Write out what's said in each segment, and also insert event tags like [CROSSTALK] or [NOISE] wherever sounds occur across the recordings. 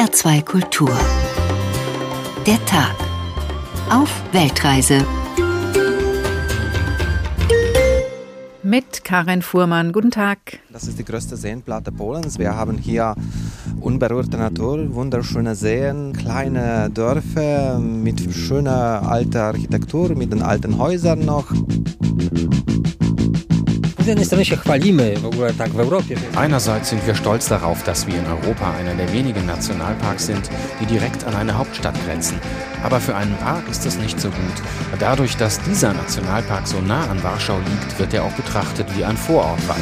HR2 Kultur. Der Tag. Auf Weltreise. Mit Karin Fuhrmann. Guten Tag. Das ist die größte Seenplatte Polens. Wir haben hier unberührte Natur, wunderschöne Seen, kleine Dörfer mit schöner alter Architektur, mit den alten Häusern noch. Einerseits sind wir stolz darauf, dass wir in Europa einer der wenigen Nationalparks sind, die direkt an eine Hauptstadt grenzen. Aber für einen Park ist das nicht so gut. Dadurch, dass dieser Nationalpark so nah an Warschau liegt, wird er auch betrachtet wie ein Vorortwald.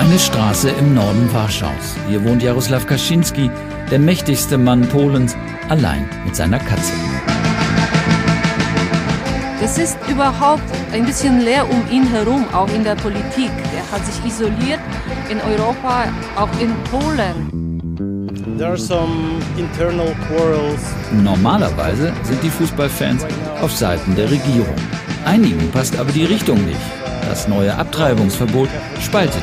Eine Straße im Norden Warschaus. Hier wohnt Jaroslaw Kaczynski, der mächtigste Mann Polens, allein mit seiner Katze. Es ist überhaupt ein bisschen leer um ihn herum, auch in der Politik. Er hat sich isoliert in Europa, auch in Polen. There are some internal quarrels. Normalerweise sind die Fußballfans auf Seiten der Regierung. Einigen passt aber die Richtung nicht. Das neue Abtreibungsverbot spaltet.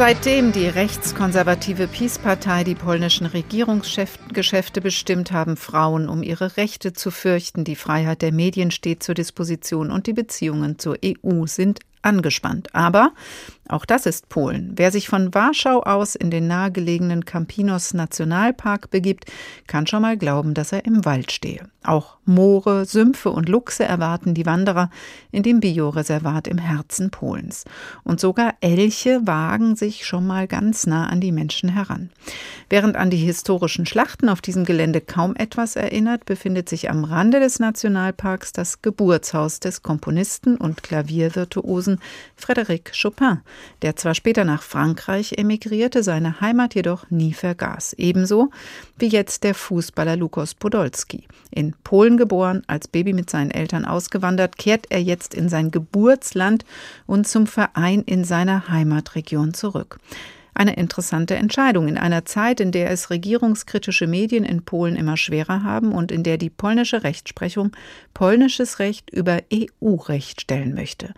Seitdem die rechtskonservative Peace-Partei die polnischen Regierungsgeschäfte bestimmt, haben Frauen um ihre Rechte zu fürchten. Die Freiheit der Medien steht zur Disposition und die Beziehungen zur EU sind angespannt. Aber auch das ist Polen. Wer sich von Warschau aus in den nahegelegenen Campinos Nationalpark begibt, kann schon mal glauben, dass er im Wald stehe. Auch Moore, Sümpfe und Luchse erwarten die Wanderer in dem Bioreservat im Herzen Polens. Und sogar Elche wagen sich schon mal ganz nah an die Menschen heran. Während an die historischen Schlachten auf diesem Gelände kaum etwas erinnert, befindet sich am Rande des Nationalparks das Geburtshaus des Komponisten und Klaviervirtuosen Frédéric Chopin der zwar später nach Frankreich emigrierte, seine Heimat jedoch nie vergaß. Ebenso wie jetzt der Fußballer Lukos Podolski. In Polen geboren, als Baby mit seinen Eltern ausgewandert, kehrt er jetzt in sein Geburtsland und zum Verein in seiner Heimatregion zurück. Eine interessante Entscheidung in einer Zeit, in der es regierungskritische Medien in Polen immer schwerer haben und in der die polnische Rechtsprechung polnisches Recht über EU-Recht stellen möchte.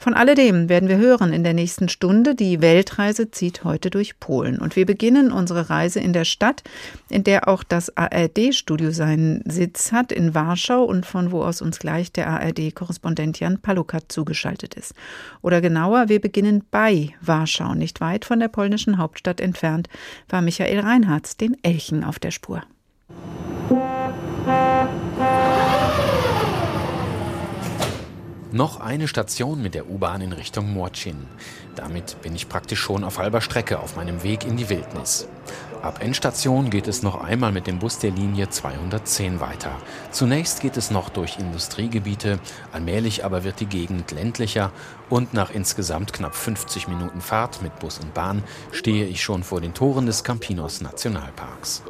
Von alledem werden wir hören in der nächsten Stunde. Die Weltreise zieht heute durch Polen. Und wir beginnen unsere Reise in der Stadt, in der auch das ARD-Studio seinen Sitz hat, in Warschau und von wo aus uns gleich der ARD-Korrespondent Jan Palukat zugeschaltet ist. Oder genauer, wir beginnen bei Warschau, nicht weit von der polnischen Hauptstadt entfernt, war Michael Reinhardt dem Elchen auf der Spur. Noch eine Station mit der U-Bahn in Richtung Morcin. Damit bin ich praktisch schon auf halber Strecke auf meinem Weg in die Wildnis. Ab Endstation geht es noch einmal mit dem Bus der Linie 210 weiter. Zunächst geht es noch durch Industriegebiete, allmählich aber wird die Gegend ländlicher und nach insgesamt knapp 50 Minuten Fahrt mit Bus und Bahn stehe ich schon vor den Toren des Campinos Nationalparks.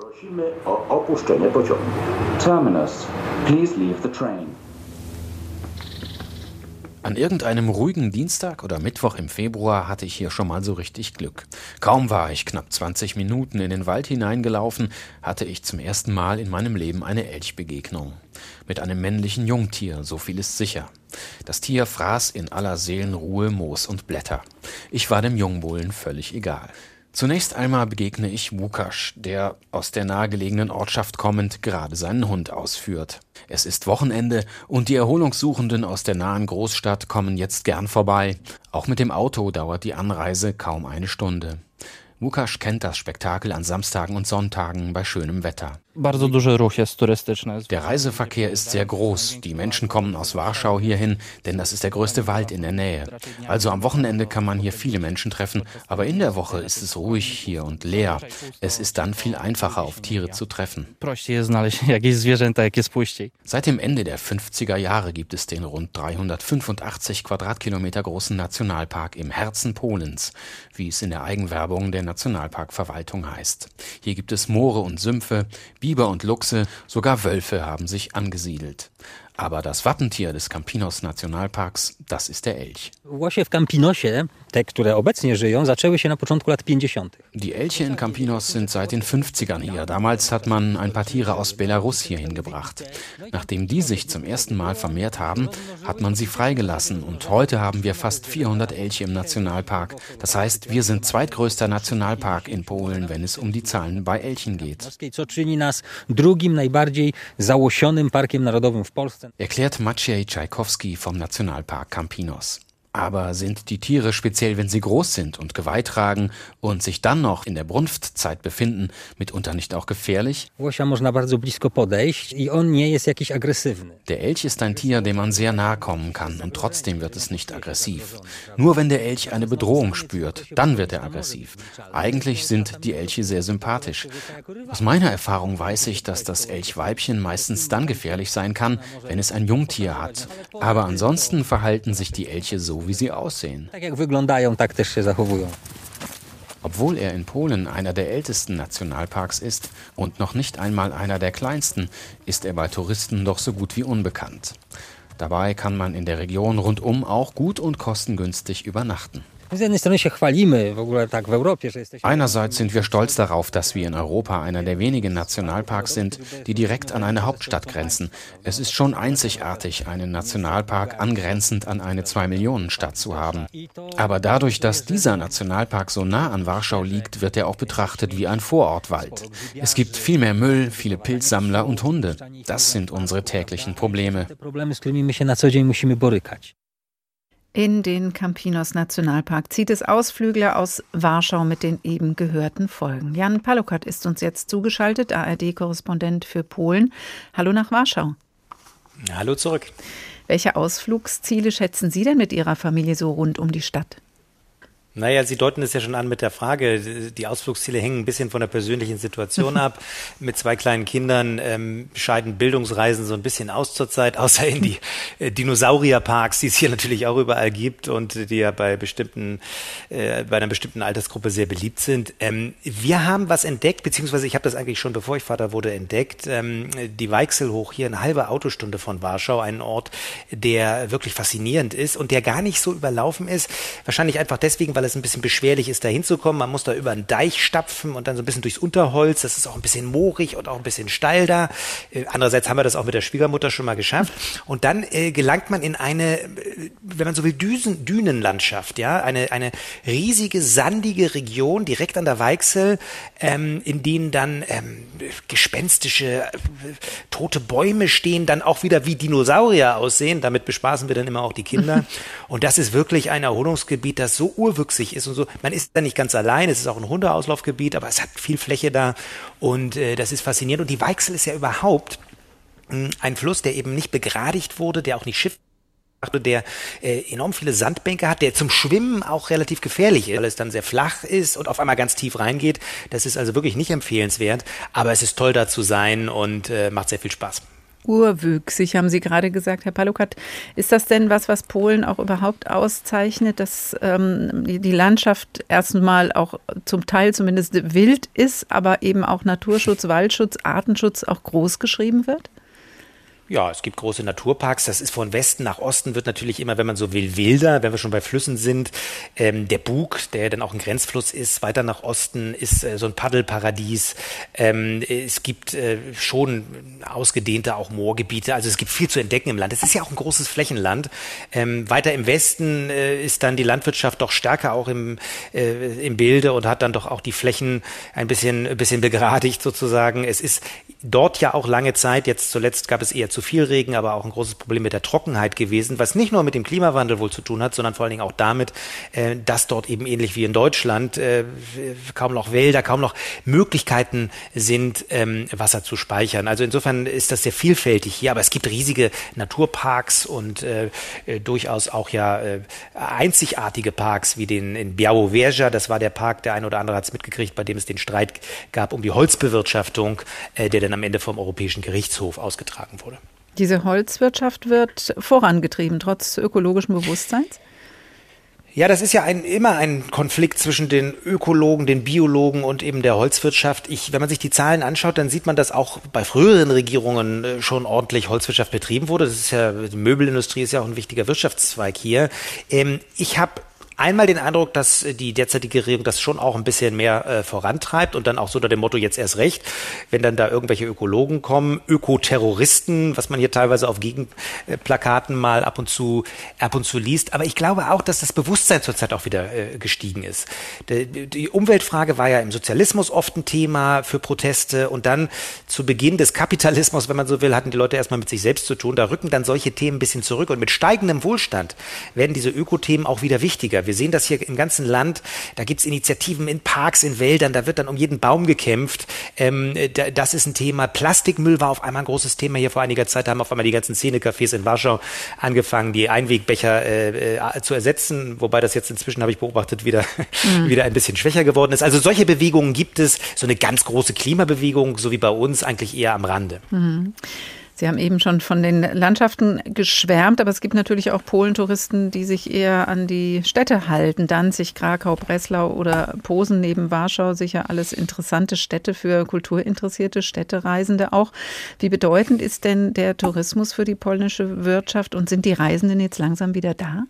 An irgendeinem ruhigen Dienstag oder Mittwoch im Februar hatte ich hier schon mal so richtig Glück. Kaum war ich knapp 20 Minuten in den Wald hineingelaufen, hatte ich zum ersten Mal in meinem Leben eine Elchbegegnung. Mit einem männlichen Jungtier, so viel ist sicher. Das Tier fraß in aller Seelenruhe Moos und Blätter. Ich war dem Jungbullen völlig egal. Zunächst einmal begegne ich Wukasch, der aus der nahegelegenen Ortschaft kommend gerade seinen Hund ausführt. Es ist Wochenende und die Erholungssuchenden aus der nahen Großstadt kommen jetzt gern vorbei. Auch mit dem Auto dauert die Anreise kaum eine Stunde. Łukasz kennt das Spektakel an Samstagen und Sonntagen bei schönem Wetter. Der Reiseverkehr ist sehr groß. Die Menschen kommen aus Warschau hierhin, denn das ist der größte Wald in der Nähe. Also am Wochenende kann man hier viele Menschen treffen, aber in der Woche ist es ruhig hier und leer. Es ist dann viel einfacher, auf Tiere zu treffen. [LAUGHS] Seit dem Ende der 50er Jahre gibt es den rund 385 Quadratkilometer großen Nationalpark im Herzen Polens, wie es in der Eigenwerbung der Nationalparkverwaltung heißt. Hier gibt es Moore und Sümpfe, Biber und Luchse, sogar Wölfe haben sich angesiedelt. Aber das Wappentier des Campinos Nationalparks, das ist der Elch. Łosie w Campinosie, te, które obecnie żyją, zaczęły się na początku lat 50. Die Elche in Campinos sind seit den 50ern hier. Damals hat man ein paar Tiere aus Belarus hier hingebracht. Nachdem die sich zum ersten Mal vermehrt haben, hat man sie freigelassen und heute haben wir fast 400 Elche im Nationalpark. Das heißt, wir sind zweitgrößter Nationalpark in Polen, wenn es um die Zahlen bei Elchen geht. Co czyni nas drugim najbardziej załosionym parkiem narodowym w Polsce. Erklärt Maciej Czajkowski vom Nationalpark Campinos. Aber sind die Tiere, speziell wenn sie groß sind und Geweih tragen und sich dann noch in der Brunftzeit befinden, mitunter nicht auch gefährlich? Der Elch ist ein Tier, dem man sehr nahe kommen kann und trotzdem wird es nicht aggressiv. Nur wenn der Elch eine Bedrohung spürt, dann wird er aggressiv. Eigentlich sind die Elche sehr sympathisch. Aus meiner Erfahrung weiß ich, dass das Elchweibchen meistens dann gefährlich sein kann, wenn es ein Jungtier hat. Aber ansonsten verhalten sich die Elche so, wie sie aussehen. Obwohl er in Polen einer der ältesten Nationalparks ist und noch nicht einmal einer der kleinsten, ist er bei Touristen doch so gut wie unbekannt. Dabei kann man in der Region rundum auch gut und kostengünstig übernachten. Einerseits sind wir stolz darauf, dass wir in Europa einer der wenigen Nationalparks sind, die direkt an eine Hauptstadt grenzen. Es ist schon einzigartig, einen Nationalpark angrenzend an eine Zwei-Millionen-Stadt zu haben. Aber dadurch, dass dieser Nationalpark so nah an Warschau liegt, wird er auch betrachtet wie ein Vorortwald. Es gibt viel mehr Müll, viele Pilzsammler und Hunde. Das sind unsere täglichen Probleme. In den Campinos Nationalpark zieht es Ausflügler aus Warschau mit den eben gehörten Folgen. Jan Palukat ist uns jetzt zugeschaltet, ARD-Korrespondent für Polen. Hallo nach Warschau. Hallo zurück. Welche Ausflugsziele schätzen Sie denn mit Ihrer Familie so rund um die Stadt? Naja, Sie deuten es ja schon an mit der Frage. Die Ausflugsziele hängen ein bisschen von der persönlichen Situation [LAUGHS] ab. Mit zwei kleinen Kindern ähm, scheiden Bildungsreisen so ein bisschen aus zurzeit, [LAUGHS] außer in die äh, Dinosaurierparks, die es hier natürlich auch überall gibt und die ja bei bestimmten, äh, bei einer bestimmten Altersgruppe sehr beliebt sind. Ähm, wir haben was entdeckt, beziehungsweise ich habe das eigentlich schon bevor ich Vater wurde entdeckt. Ähm, die Weichsel hoch hier, eine halbe Autostunde von Warschau, ein Ort, der wirklich faszinierend ist und der gar nicht so überlaufen ist. Wahrscheinlich einfach deswegen, weil es ein bisschen beschwerlich ist, da hinzukommen. Man muss da über einen Deich stapfen und dann so ein bisschen durchs Unterholz. Das ist auch ein bisschen moorig und auch ein bisschen steil da. Äh, andererseits haben wir das auch mit der Schwiegermutter schon mal geschafft. Und dann äh, gelangt man in eine, äh, wenn man so will, Düsen, Dünenlandschaft, ja, eine, eine riesige, sandige Region direkt an der Weichsel, ähm, in denen dann ähm, gespenstische, äh, tote Bäume stehen, dann auch wieder wie Dinosaurier aussehen. Damit bespaßen wir dann immer auch die Kinder. [LAUGHS] und das ist wirklich ein Erholungsgebiet, das so urwüchsig ist und so. Man ist da nicht ganz allein, es ist auch ein Hundeauslaufgebiet, aber es hat viel Fläche da und äh, das ist faszinierend. Und die Weichsel ist ja überhaupt mh, ein Fluss, der eben nicht begradigt wurde, der auch nicht Schiff der äh, enorm viele Sandbänke hat, der zum Schwimmen auch relativ gefährlich ist, weil es dann sehr flach ist und auf einmal ganz tief reingeht. Das ist also wirklich nicht empfehlenswert, aber es ist toll da zu sein und äh, macht sehr viel Spaß. Urwüchsig, haben Sie gerade gesagt, Herr Palukat. Ist das denn was, was Polen auch überhaupt auszeichnet, dass ähm, die, Landschaft erstmal auch zum Teil zumindest wild ist, aber eben auch Naturschutz, Waldschutz, Artenschutz auch groß geschrieben wird? Ja, es gibt große Naturparks. Das ist von Westen nach Osten wird natürlich immer, wenn man so will, wilder. Wenn wir schon bei Flüssen sind, ähm, der Bug, der dann auch ein Grenzfluss ist, weiter nach Osten ist äh, so ein Paddelparadies. Ähm, es gibt äh, schon ausgedehnte auch Moorgebiete. Also es gibt viel zu entdecken im Land. Es ist ja auch ein großes Flächenland. Ähm, weiter im Westen äh, ist dann die Landwirtschaft doch stärker auch im, äh, im Bilde und hat dann doch auch die Flächen ein bisschen, ein bisschen begradigt sozusagen. Es ist dort ja auch lange Zeit, jetzt zuletzt gab es eher zu viel Regen, aber auch ein großes Problem mit der Trockenheit gewesen, was nicht nur mit dem Klimawandel wohl zu tun hat, sondern vor allen Dingen auch damit, äh, dass dort eben ähnlich wie in Deutschland äh, kaum noch Wälder, kaum noch Möglichkeiten sind, ähm, Wasser zu speichern. Also insofern ist das sehr vielfältig hier, aber es gibt riesige Naturparks und äh, äh durchaus auch ja äh, einzigartige Parks wie den in Białowieża, das war der Park, der eine oder andere hat es mitgekriegt, bei dem es den Streit gab um die Holzbewirtschaftung, äh, der dann am Ende vom Europäischen Gerichtshof ausgetragen wurde. Diese Holzwirtschaft wird vorangetrieben, trotz ökologischen Bewusstseins? Ja, das ist ja ein, immer ein Konflikt zwischen den Ökologen, den Biologen und eben der Holzwirtschaft. Ich, wenn man sich die Zahlen anschaut, dann sieht man, dass auch bei früheren Regierungen äh, schon ordentlich Holzwirtschaft betrieben wurde. Das ist ja, die Möbelindustrie ist ja auch ein wichtiger Wirtschaftszweig hier. Ähm, ich habe einmal den Eindruck, dass die derzeitige Regierung das schon auch ein bisschen mehr äh, vorantreibt und dann auch so unter dem Motto jetzt erst recht, wenn dann da irgendwelche Ökologen kommen, Ökoterroristen, was man hier teilweise auf Gegenplakaten mal ab und zu ab und zu liest. Aber ich glaube auch, dass das Bewusstsein zurzeit auch wieder äh, gestiegen ist. Die, die Umweltfrage war ja im Sozialismus oft ein Thema für Proteste und dann zu Beginn des Kapitalismus, wenn man so will, hatten die Leute erstmal mit sich selbst zu tun. Da rücken dann solche Themen ein bisschen zurück und mit steigendem Wohlstand werden diese Ökothemen auch wieder wichtiger. Wir sehen das hier im ganzen Land. Da gibt es Initiativen in Parks, in Wäldern, da wird dann um jeden Baum gekämpft. Ähm, das ist ein Thema. Plastikmüll war auf einmal ein großes Thema hier vor einiger Zeit. Da haben auf einmal die ganzen Szenecafés in Warschau angefangen, die Einwegbecher äh, äh, zu ersetzen, wobei das jetzt inzwischen, habe ich beobachtet, wieder, mhm. [LAUGHS] wieder ein bisschen schwächer geworden ist. Also solche Bewegungen gibt es. So eine ganz große Klimabewegung, so wie bei uns, eigentlich eher am Rande. Mhm. Sie haben eben schon von den Landschaften geschwärmt, aber es gibt natürlich auch Polentouristen, die sich eher an die Städte halten. Danzig, Krakau, Breslau oder Posen neben Warschau. Sicher alles interessante Städte für kulturinteressierte Städtereisende auch. Wie bedeutend ist denn der Tourismus für die polnische Wirtschaft und sind die Reisenden jetzt langsam wieder da?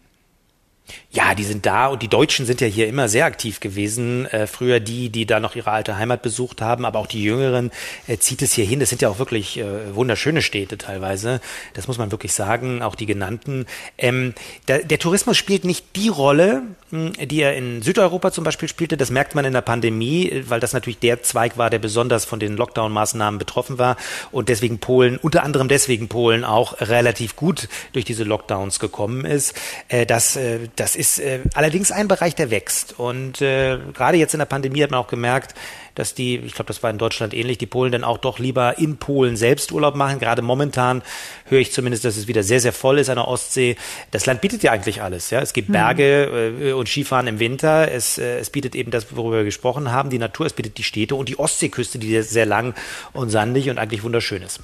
Ja, die sind da und die Deutschen sind ja hier immer sehr aktiv gewesen. Äh, früher die, die da noch ihre alte Heimat besucht haben, aber auch die Jüngeren äh, zieht es hier hin. Das sind ja auch wirklich äh, wunderschöne Städte teilweise. Das muss man wirklich sagen, auch die genannten. Ähm, der, der, Tourismus spielt nicht die Rolle, mh, hm, die er in Südeuropa zum Beispiel spielte. Das merkt man in der Pandemie, weil das natürlich der Zweig war, der besonders von den Lockdown-Maßnahmen betroffen war und deswegen Polen, unter anderem deswegen Polen auch relativ gut durch diese Lockdowns gekommen ist. Äh, das, äh, das ist äh, allerdings ein Bereich, der wächst. Und äh, gerade jetzt in der Pandemie hat man auch gemerkt, dass die, ich glaube, das war in Deutschland ähnlich, die Polen dann auch doch lieber in Polen selbst Urlaub machen. Gerade momentan höre ich zumindest, dass es wieder sehr, sehr voll ist an der Ostsee. Das Land bietet ja eigentlich alles. Ja, es gibt mhm. Berge äh, und Skifahren im Winter. Es, äh, es bietet eben das, worüber wir gesprochen haben, die Natur. Es bietet die Städte und die Ostseeküste, die sehr lang und sandig und eigentlich wunderschön ist.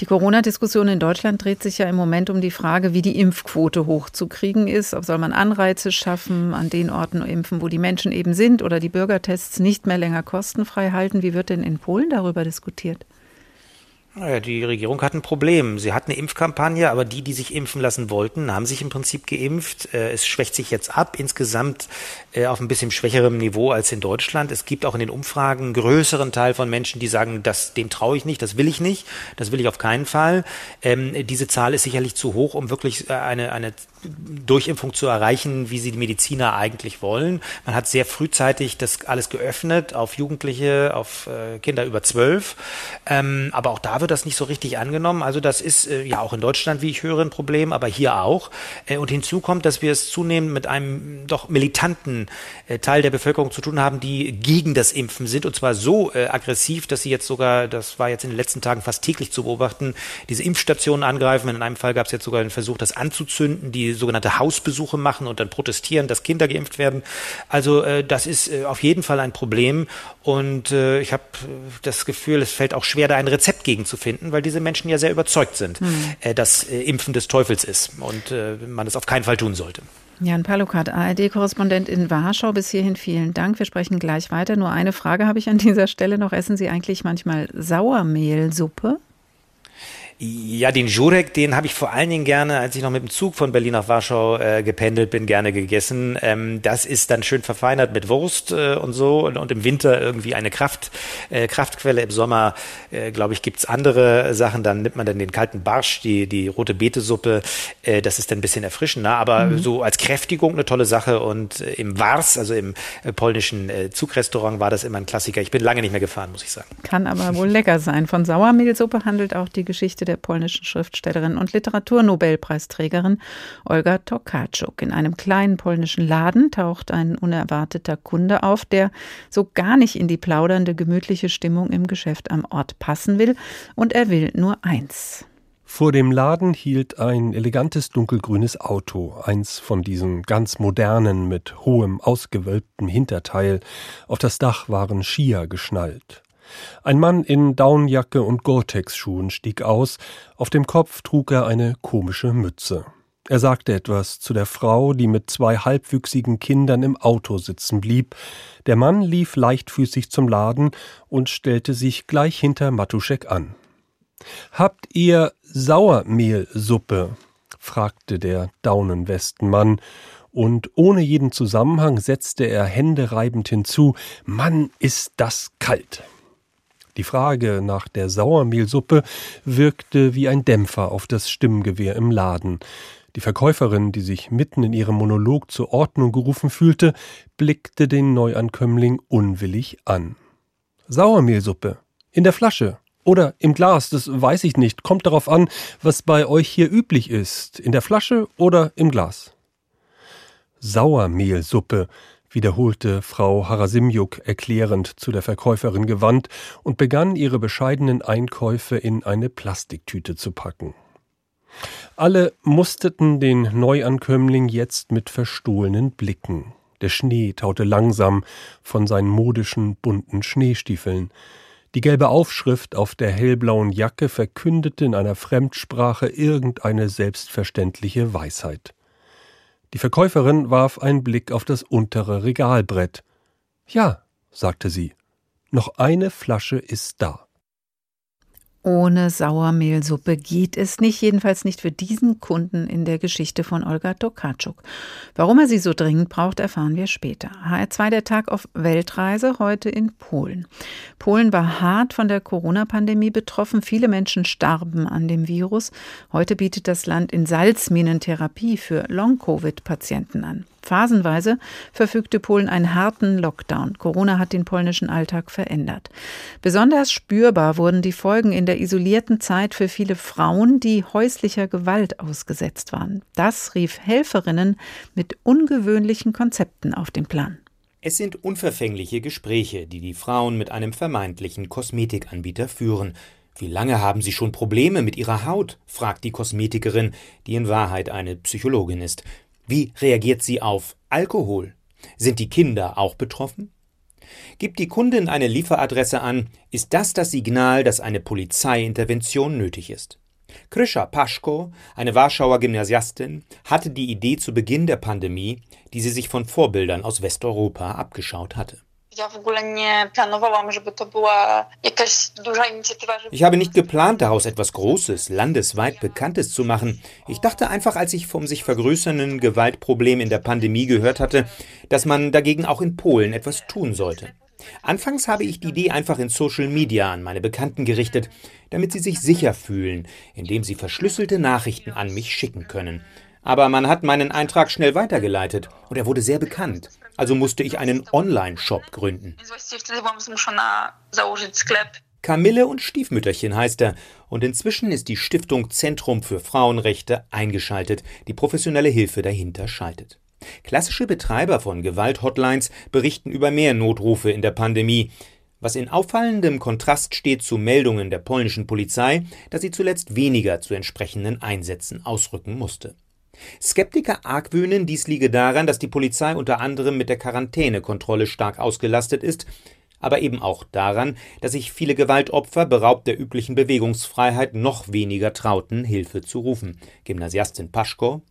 Die Corona-Diskussion in Deutschland dreht sich ja im Moment um die Frage, wie die Impfquote hochzukriegen ist. Ob soll man Anreize schaffen, an den Orten impfen, wo die Menschen eben sind oder die Bürgertests nicht mehr länger kostenfrei halten. Wie wird denn in Polen darüber diskutiert? Naja, die Regierung hat ein Problem. Sie hat eine Impfkampagne, aber die, die sich impfen lassen wollten, haben sich im Prinzip geimpft. Äh, es schwächt sich jetzt ab, insgesamt äh, auf ein bisschen schwächerem Niveau als in Deutschland. Es gibt auch in den Umfragen einen größeren Teil von Menschen, die sagen, das, dem traue ich nicht, das will ich nicht, das will ich auf keinen Fall. Ähm, diese Zahl ist sicherlich zu hoch, um wirklich äh, eine, eine Durchimpfung zu erreichen, wie sie die Mediziner eigentlich wollen. Man hat sehr frühzeitig das alles geöffnet auf Jugendliche, auf äh, Kinder über zwölf. Ähm, aber auch da wird das nicht so richtig angenommen. Also das ist äh, ja auch in Deutschland, wie ich höre, ein Problem, aber hier auch. Äh, und hinzu kommt, dass wir es zunehmend mit einem doch militanten Teil der Bevölkerung zu tun haben, die gegen das Impfen sind und zwar so aggressiv, dass sie jetzt sogar, das war jetzt in den letzten Tagen fast täglich zu beobachten, diese Impfstationen angreifen. In einem Fall gab es jetzt sogar den Versuch, das anzuzünden, die sogenannte Hausbesuche machen und dann protestieren, dass Kinder geimpft werden. Also äh, das ist äh, auf jeden Fall ein Problem und äh, ich habe äh, das Gefühl, es fällt auch schwer, da ein Rezept gegen zu finden, weil diese Menschen ja sehr überzeugt sind, mhm. dass äh, Impfen des Teufels ist und man es auf keinen Fall tun sollte. Jan Palukat, ARD-Korrespondent in Warschau. Bis hierhin vielen Dank. Wir sprechen gleich weiter. Nur eine Frage habe ich an dieser Stelle noch. Essen Sie eigentlich manchmal Sauermehlsuppe? Ja, den Jurek, den habe ich vor allen Dingen gerne, als ich noch mit dem Zug von Berlin nach Warschau äh, gependelt bin, gerne gegessen. Ähm, das ist dann schön verfeinert mit Wurst äh, und so und, und, im Winter irgendwie eine Kraft, äh, Kraftquelle. Im Sommer, äh, glaube ich, gibt's andere Sachen. Dann nimmt man dann den kalten Barsch, die, die rote Betesuppe. Äh, das ist dann ein bisschen erfrischender, aber mhm. so als Kräftigung eine tolle Sache. Und äh, im Wars, also im äh, polnischen äh, Zugrestaurant, war das immer ein Klassiker. Ich bin lange nicht mehr gefahren, muss ich sagen. Kann aber wohl lecker sein. Von Sauermehlsuppe handelt auch die Geschichte der polnischen Schriftstellerin und Literaturnobelpreisträgerin Olga Tokarczuk. In einem kleinen polnischen Laden taucht ein unerwarteter Kunde auf, der so gar nicht in die plaudernde, gemütliche Stimmung im Geschäft am Ort passen will. Und er will nur eins. Vor dem Laden hielt ein elegantes dunkelgrünes Auto, eins von diesen ganz modernen mit hohem ausgewölbtem Hinterteil. Auf das Dach waren Skier geschnallt. Ein Mann in Daunenjacke und Gore-Tex-Schuhen stieg aus, auf dem Kopf trug er eine komische Mütze. Er sagte etwas zu der Frau, die mit zwei halbwüchsigen Kindern im Auto sitzen blieb. Der Mann lief leichtfüßig zum Laden und stellte sich gleich hinter Matuschek an. Habt ihr Sauermehlsuppe? fragte der Daunenwestenmann, und ohne jeden Zusammenhang setzte er händereibend hinzu Mann, ist das kalt. Die Frage nach der Sauermehlsuppe wirkte wie ein Dämpfer auf das Stimmgewehr im Laden. Die Verkäuferin, die sich mitten in ihrem Monolog zur Ordnung gerufen fühlte, blickte den Neuankömmling unwillig an. Sauermehlsuppe. In der Flasche. Oder im Glas, das weiß ich nicht. Kommt darauf an, was bei euch hier üblich ist. In der Flasche oder im Glas. Sauermehlsuppe, wiederholte Frau Harasimjuk erklärend zu der Verkäuferin gewandt und begann ihre bescheidenen Einkäufe in eine Plastiktüte zu packen. Alle musterten den Neuankömmling jetzt mit verstohlenen Blicken. Der Schnee taute langsam von seinen modischen, bunten Schneestiefeln. Die gelbe Aufschrift auf der hellblauen Jacke verkündete in einer Fremdsprache irgendeine selbstverständliche Weisheit. Die Verkäuferin warf einen Blick auf das untere Regalbrett. Ja, sagte sie, noch eine Flasche ist da. Ohne Sauermehlsuppe geht es nicht, jedenfalls nicht für diesen Kunden in der Geschichte von Olga Tokarczuk. Warum er sie so dringend braucht, erfahren wir später. HR2 der Tag auf Weltreise, heute in Polen. Polen war hart von der Corona-Pandemie betroffen. Viele Menschen starben an dem Virus. Heute bietet das Land in Salzminen Therapie für Long-Covid-Patienten an. Phasenweise verfügte Polen einen harten Lockdown. Corona hat den polnischen Alltag verändert. Besonders spürbar wurden die Folgen in der isolierten Zeit für viele Frauen, die häuslicher Gewalt ausgesetzt waren. Das rief Helferinnen mit ungewöhnlichen Konzepten auf den Plan. Es sind unverfängliche Gespräche, die die Frauen mit einem vermeintlichen Kosmetikanbieter führen. Wie lange haben Sie schon Probleme mit Ihrer Haut? fragt die Kosmetikerin, die in Wahrheit eine Psychologin ist. Wie reagiert sie auf Alkohol? Sind die Kinder auch betroffen? Gibt die Kundin eine Lieferadresse an, ist das das Signal, dass eine Polizeiintervention nötig ist. Kryscha Paschko, eine Warschauer Gymnasiastin, hatte die Idee zu Beginn der Pandemie, die sie sich von Vorbildern aus Westeuropa abgeschaut hatte. Ich habe nicht geplant, daraus etwas Großes, landesweit Bekanntes zu machen. Ich dachte einfach, als ich vom sich vergrößernden Gewaltproblem in der Pandemie gehört hatte, dass man dagegen auch in Polen etwas tun sollte. Anfangs habe ich die Idee einfach in Social Media an meine Bekannten gerichtet, damit sie sich sicher fühlen, indem sie verschlüsselte Nachrichten an mich schicken können. Aber man hat meinen Eintrag schnell weitergeleitet und er wurde sehr bekannt. Also musste ich einen Online-Shop gründen. Kamille und Stiefmütterchen heißt er. Und inzwischen ist die Stiftung Zentrum für Frauenrechte eingeschaltet, die professionelle Hilfe dahinter schaltet. Klassische Betreiber von Gewalt-Hotlines berichten über mehr Notrufe in der Pandemie, was in auffallendem Kontrast steht zu Meldungen der polnischen Polizei, dass sie zuletzt weniger zu entsprechenden Einsätzen ausrücken musste. Skeptiker argwöhnen, dies liege daran, dass die Polizei unter anderem mit der Quarantänekontrolle stark ausgelastet ist, aber eben auch daran, dass sich viele Gewaltopfer, beraubt der üblichen Bewegungsfreiheit, noch weniger trauten, Hilfe zu rufen. Gymnasiastin Paschko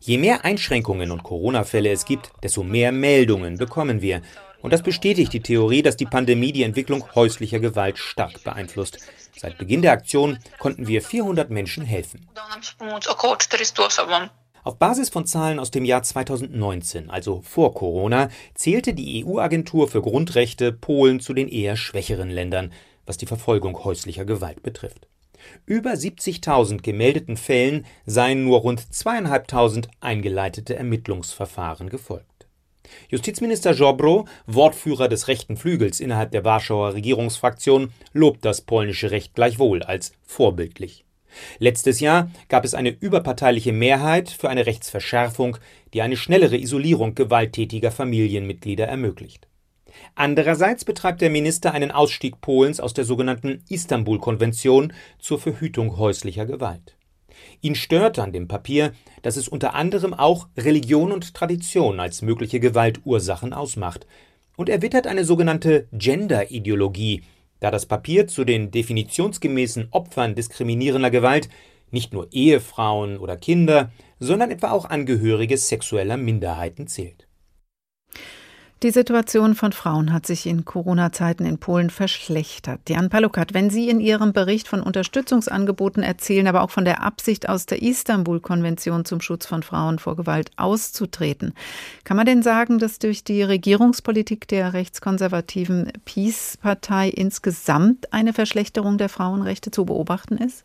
Je mehr Einschränkungen und Corona-Fälle es gibt, desto mehr Meldungen bekommen wir. Und das bestätigt die Theorie, dass die Pandemie die Entwicklung häuslicher Gewalt stark beeinflusst. Seit Beginn der Aktion konnten wir 400 Menschen helfen. Auf Basis von Zahlen aus dem Jahr 2019, also vor Corona, zählte die EU-Agentur für Grundrechte Polen zu den eher schwächeren Ländern, was die Verfolgung häuslicher Gewalt betrifft. Über 70.000 gemeldeten Fällen seien nur rund zweieinhalbtausend eingeleitete Ermittlungsverfahren gefolgt. Justizminister Jobro, Wortführer des rechten Flügels innerhalb der Warschauer Regierungsfraktion, lobt das polnische Recht gleichwohl als vorbildlich. Letztes Jahr gab es eine überparteiliche Mehrheit für eine Rechtsverschärfung, die eine schnellere Isolierung gewalttätiger Familienmitglieder ermöglicht. Andererseits betreibt der Minister einen Ausstieg Polens aus der sogenannten Istanbul-Konvention zur Verhütung häuslicher Gewalt. Ihn stört an dem Papier, dass es unter anderem auch Religion und Tradition als mögliche Gewaltursachen ausmacht. Und er wittert eine sogenannte Gender-Ideologie, da das Papier zu den definitionsgemäßen Opfern diskriminierender Gewalt nicht nur Ehefrauen oder Kinder, sondern etwa auch Angehörige sexueller Minderheiten zählt. Die Situation von Frauen hat sich in Corona-Zeiten in Polen verschlechtert. Jan Palukat, wenn Sie in Ihrem Bericht von Unterstützungsangeboten erzählen, aber auch von der Absicht aus der Istanbul-Konvention zum Schutz von Frauen vor Gewalt auszutreten, kann man denn sagen, dass durch die Regierungspolitik der rechtskonservativen Peace-Partei insgesamt eine Verschlechterung der Frauenrechte zu beobachten ist?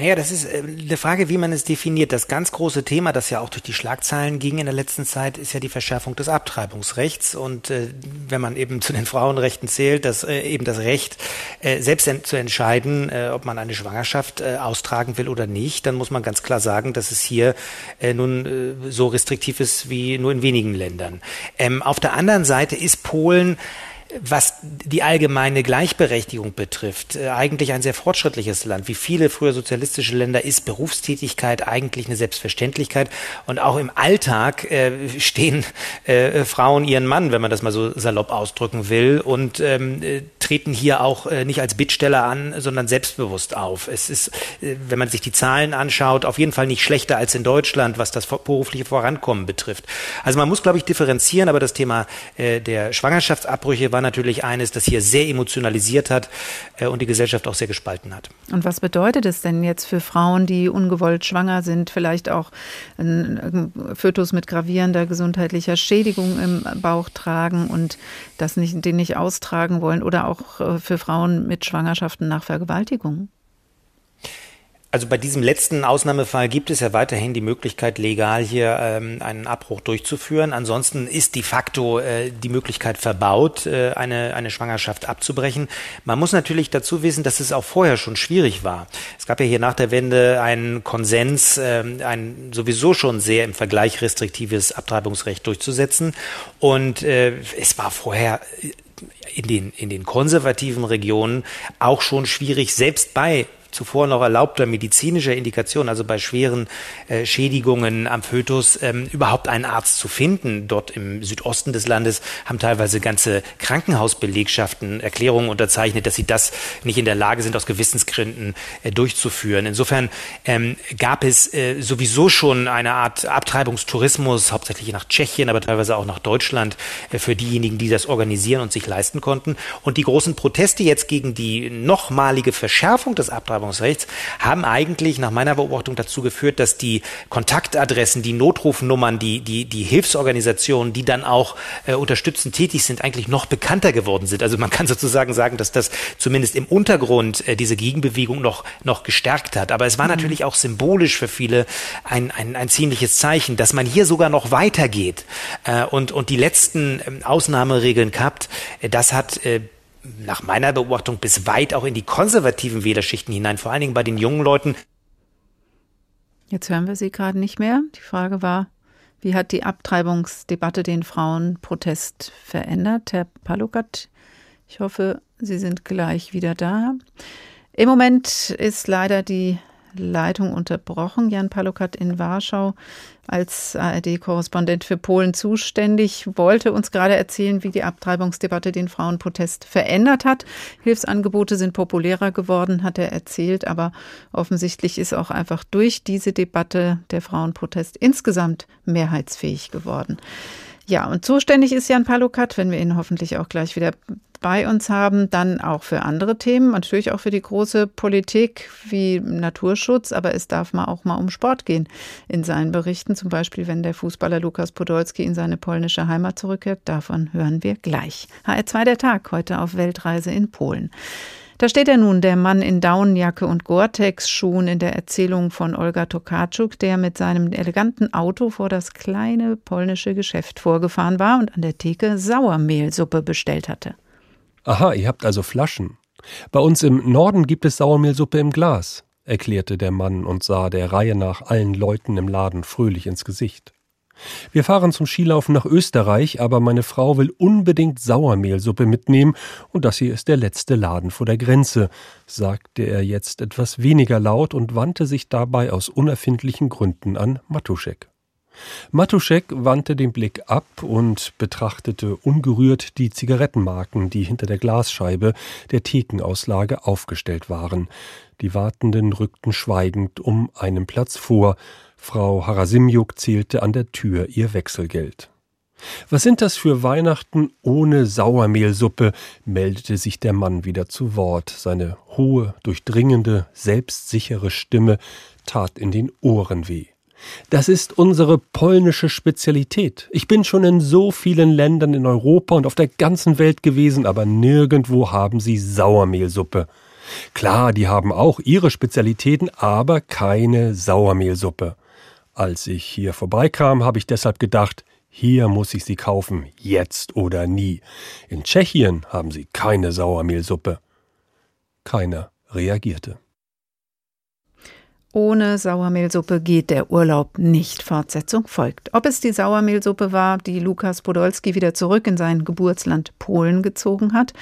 Naja, das ist äh, eine Frage, wie man es definiert. Das ganz große Thema, das ja auch durch die Schlagzeilen ging in der letzten Zeit, ist ja die Verschärfung des Abtreibungsrechts. Und äh, wenn man eben zu den Frauenrechten zählt, dass äh, eben das Recht, äh, selbst zu entscheiden, äh, ob man eine Schwangerschaft äh, austragen will oder nicht, dann muss man ganz klar sagen, dass es hier nun so restriktiv ist wie nur in wenigen Ländern. Ähm, auf der anderen Seite ist Polen was die allgemeine Gleichberechtigung betrifft, äh, eigentlich ein sehr fortschrittliches Land. Wie viele früher sozialistische Länder ist Berufstätigkeit eigentlich eine Selbstverständlichkeit. Und auch im Alltag äh, stehen äh, Frauen ihren Mann, wenn man das mal so salopp ausdrücken will, und ähm, äh, treten hier auch äh, nicht als Bittsteller an, sondern selbstbewusst auf. Es ist, äh, wenn man sich die Zahlen anschaut, auf jeden Fall nicht schlechter als in Deutschland, was das berufliche Vorankommen betrifft. Also man muss, glaube ich, differenzieren, aber das Thema der Schwangerschaftsabbrüche war war natürlich eines, das hier sehr emotionalisiert hat äh, und die Gesellschaft auch sehr gespalten hat. Und was bedeutet es denn jetzt für Frauen, die ungewollt schwanger sind, vielleicht auch ein Fötus mit gravierender gesundheitlicher Schädigung im Bauch tragen und das nicht, den nicht austragen wollen oder auch äh, für Frauen mit Schwangerschaften nach Vergewaltigung? Also bei diesem letzten Ausnahmefall gibt es ja weiterhin die Möglichkeit, legal hier ähm, einen Abbruch durchzuführen. Ansonsten ist de facto äh, die Möglichkeit verbaut, äh, eine, eine Schwangerschaft abzubrechen. Man muss natürlich dazu wissen, dass es auch vorher schon schwierig war. Es gab ja hier nach der Wende einen Konsens, äh, ein sowieso schon sehr im Vergleich restriktives Abtreibungsrecht durchzusetzen. Und äh, es war vorher in den, in den konservativen Regionen auch schon schwierig, selbst bei zuvor noch erlaubter medizinischer Indikation, also bei schweren äh, Schädigungen am Fötus, ähm, überhaupt einen Arzt zu finden. Dort im Südosten des Landes haben teilweise ganze Krankenhausbelegschaften Erklärungen unterzeichnet, dass sie das nicht in der Lage sind, aus Gewissensgründen äh, durchzuführen. Insofern ähm, gab es äh, sowieso schon eine Art Abtreibungstourismus, hauptsächlich nach Tschechien, aber teilweise auch nach Deutschland, äh, für diejenigen, die das organisieren und sich leisten konnten. Und die großen Proteste jetzt gegen die nochmalige Verschärfung des Abtreibungsrechts Abtreibungsrechts, haben eigentlich nach meiner Beobachtung dazu geführt, dass die Kontaktadressen, die Notrufnummern, die, die, die Hilfsorganisationen, die dann auch äh, unterstützend tätig sind, eigentlich noch bekannter geworden sind. Also man kann [LAUGHS] sozusagen sagen, dass das zumindest im Untergrund äh, diese Gegenbewegung noch, noch gestärkt hat. Aber es war mhm. natürlich auch symbolisch für viele ein, ein, ein ziemliches Zeichen, dass man hier sogar noch weitergeht äh, und, und die letzten äh, Ausnahmeregeln kappt. Das hat äh, nach meiner Beobachtung bis weit auch in die konservativen Wählerschichten hinein, vor allen Dingen bei den jungen Leuten. Jetzt hören wir Sie gerade nicht mehr. Die Frage war, wie hat die Abtreibungsdebatte den Frauenprotest verändert? Herr Palukat, ich hoffe, Sie sind gleich wieder da. Im Moment ist leider die Leitung unterbrochen. Jan Palukat in Warschau als ARD-Korrespondent für Polen zuständig, wollte uns gerade erzählen, wie die Abtreibungsdebatte den Frauenprotest verändert hat. Hilfsangebote sind populärer geworden, hat er erzählt, aber offensichtlich ist auch einfach durch diese Debatte der Frauenprotest insgesamt mehrheitsfähig geworden. Ja, und zuständig ist Jan Palukat, wenn wir ihn hoffentlich auch gleich wieder bei uns haben, dann auch für andere Themen, natürlich auch für die große Politik wie Naturschutz, aber es darf mal auch mal um Sport gehen in seinen Berichten, zum Beispiel wenn der Fußballer Lukas Podolski in seine polnische Heimat zurückkehrt. Davon hören wir gleich. HR2 der Tag heute auf Weltreise in Polen. Da steht er nun, der Mann in Daunenjacke und Gore-Tex-Schuhen in der Erzählung von Olga Tokarczuk, der mit seinem eleganten Auto vor das kleine polnische Geschäft vorgefahren war und an der Theke Sauermehlsuppe bestellt hatte. Aha, ihr habt also Flaschen. Bei uns im Norden gibt es Sauermehlsuppe im Glas, erklärte der Mann und sah der Reihe nach allen Leuten im Laden fröhlich ins Gesicht. Wir fahren zum Skilaufen nach Österreich, aber meine Frau will unbedingt Sauermehlsuppe mitnehmen und das hier ist der letzte Laden vor der Grenze, sagte er jetzt etwas weniger laut und wandte sich dabei aus unerfindlichen Gründen an Matuschek. Matuschek wandte den Blick ab und betrachtete ungerührt die Zigarettenmarken, die hinter der Glasscheibe der Thekenauslage aufgestellt waren. Die Wartenden rückten schweigend um einen Platz vor. Frau Harasimjuk zählte an der Tür ihr Wechselgeld. Was sind das für Weihnachten ohne Sauermehlsuppe? meldete sich der Mann wieder zu Wort. Seine hohe, durchdringende, selbstsichere Stimme tat in den Ohren weh. Das ist unsere polnische Spezialität. Ich bin schon in so vielen Ländern in Europa und auf der ganzen Welt gewesen, aber nirgendwo haben sie Sauermehlsuppe. Klar, die haben auch ihre Spezialitäten, aber keine Sauermehlsuppe. Als ich hier vorbeikam, habe ich deshalb gedacht, hier muss ich sie kaufen, jetzt oder nie. In Tschechien haben sie keine Sauermehlsuppe. Keiner reagierte. Ohne Sauermehlsuppe geht der Urlaub nicht. Fortsetzung folgt. Ob es die Sauermehlsuppe war, die Lukas Podolski wieder zurück in sein Geburtsland Polen gezogen hat.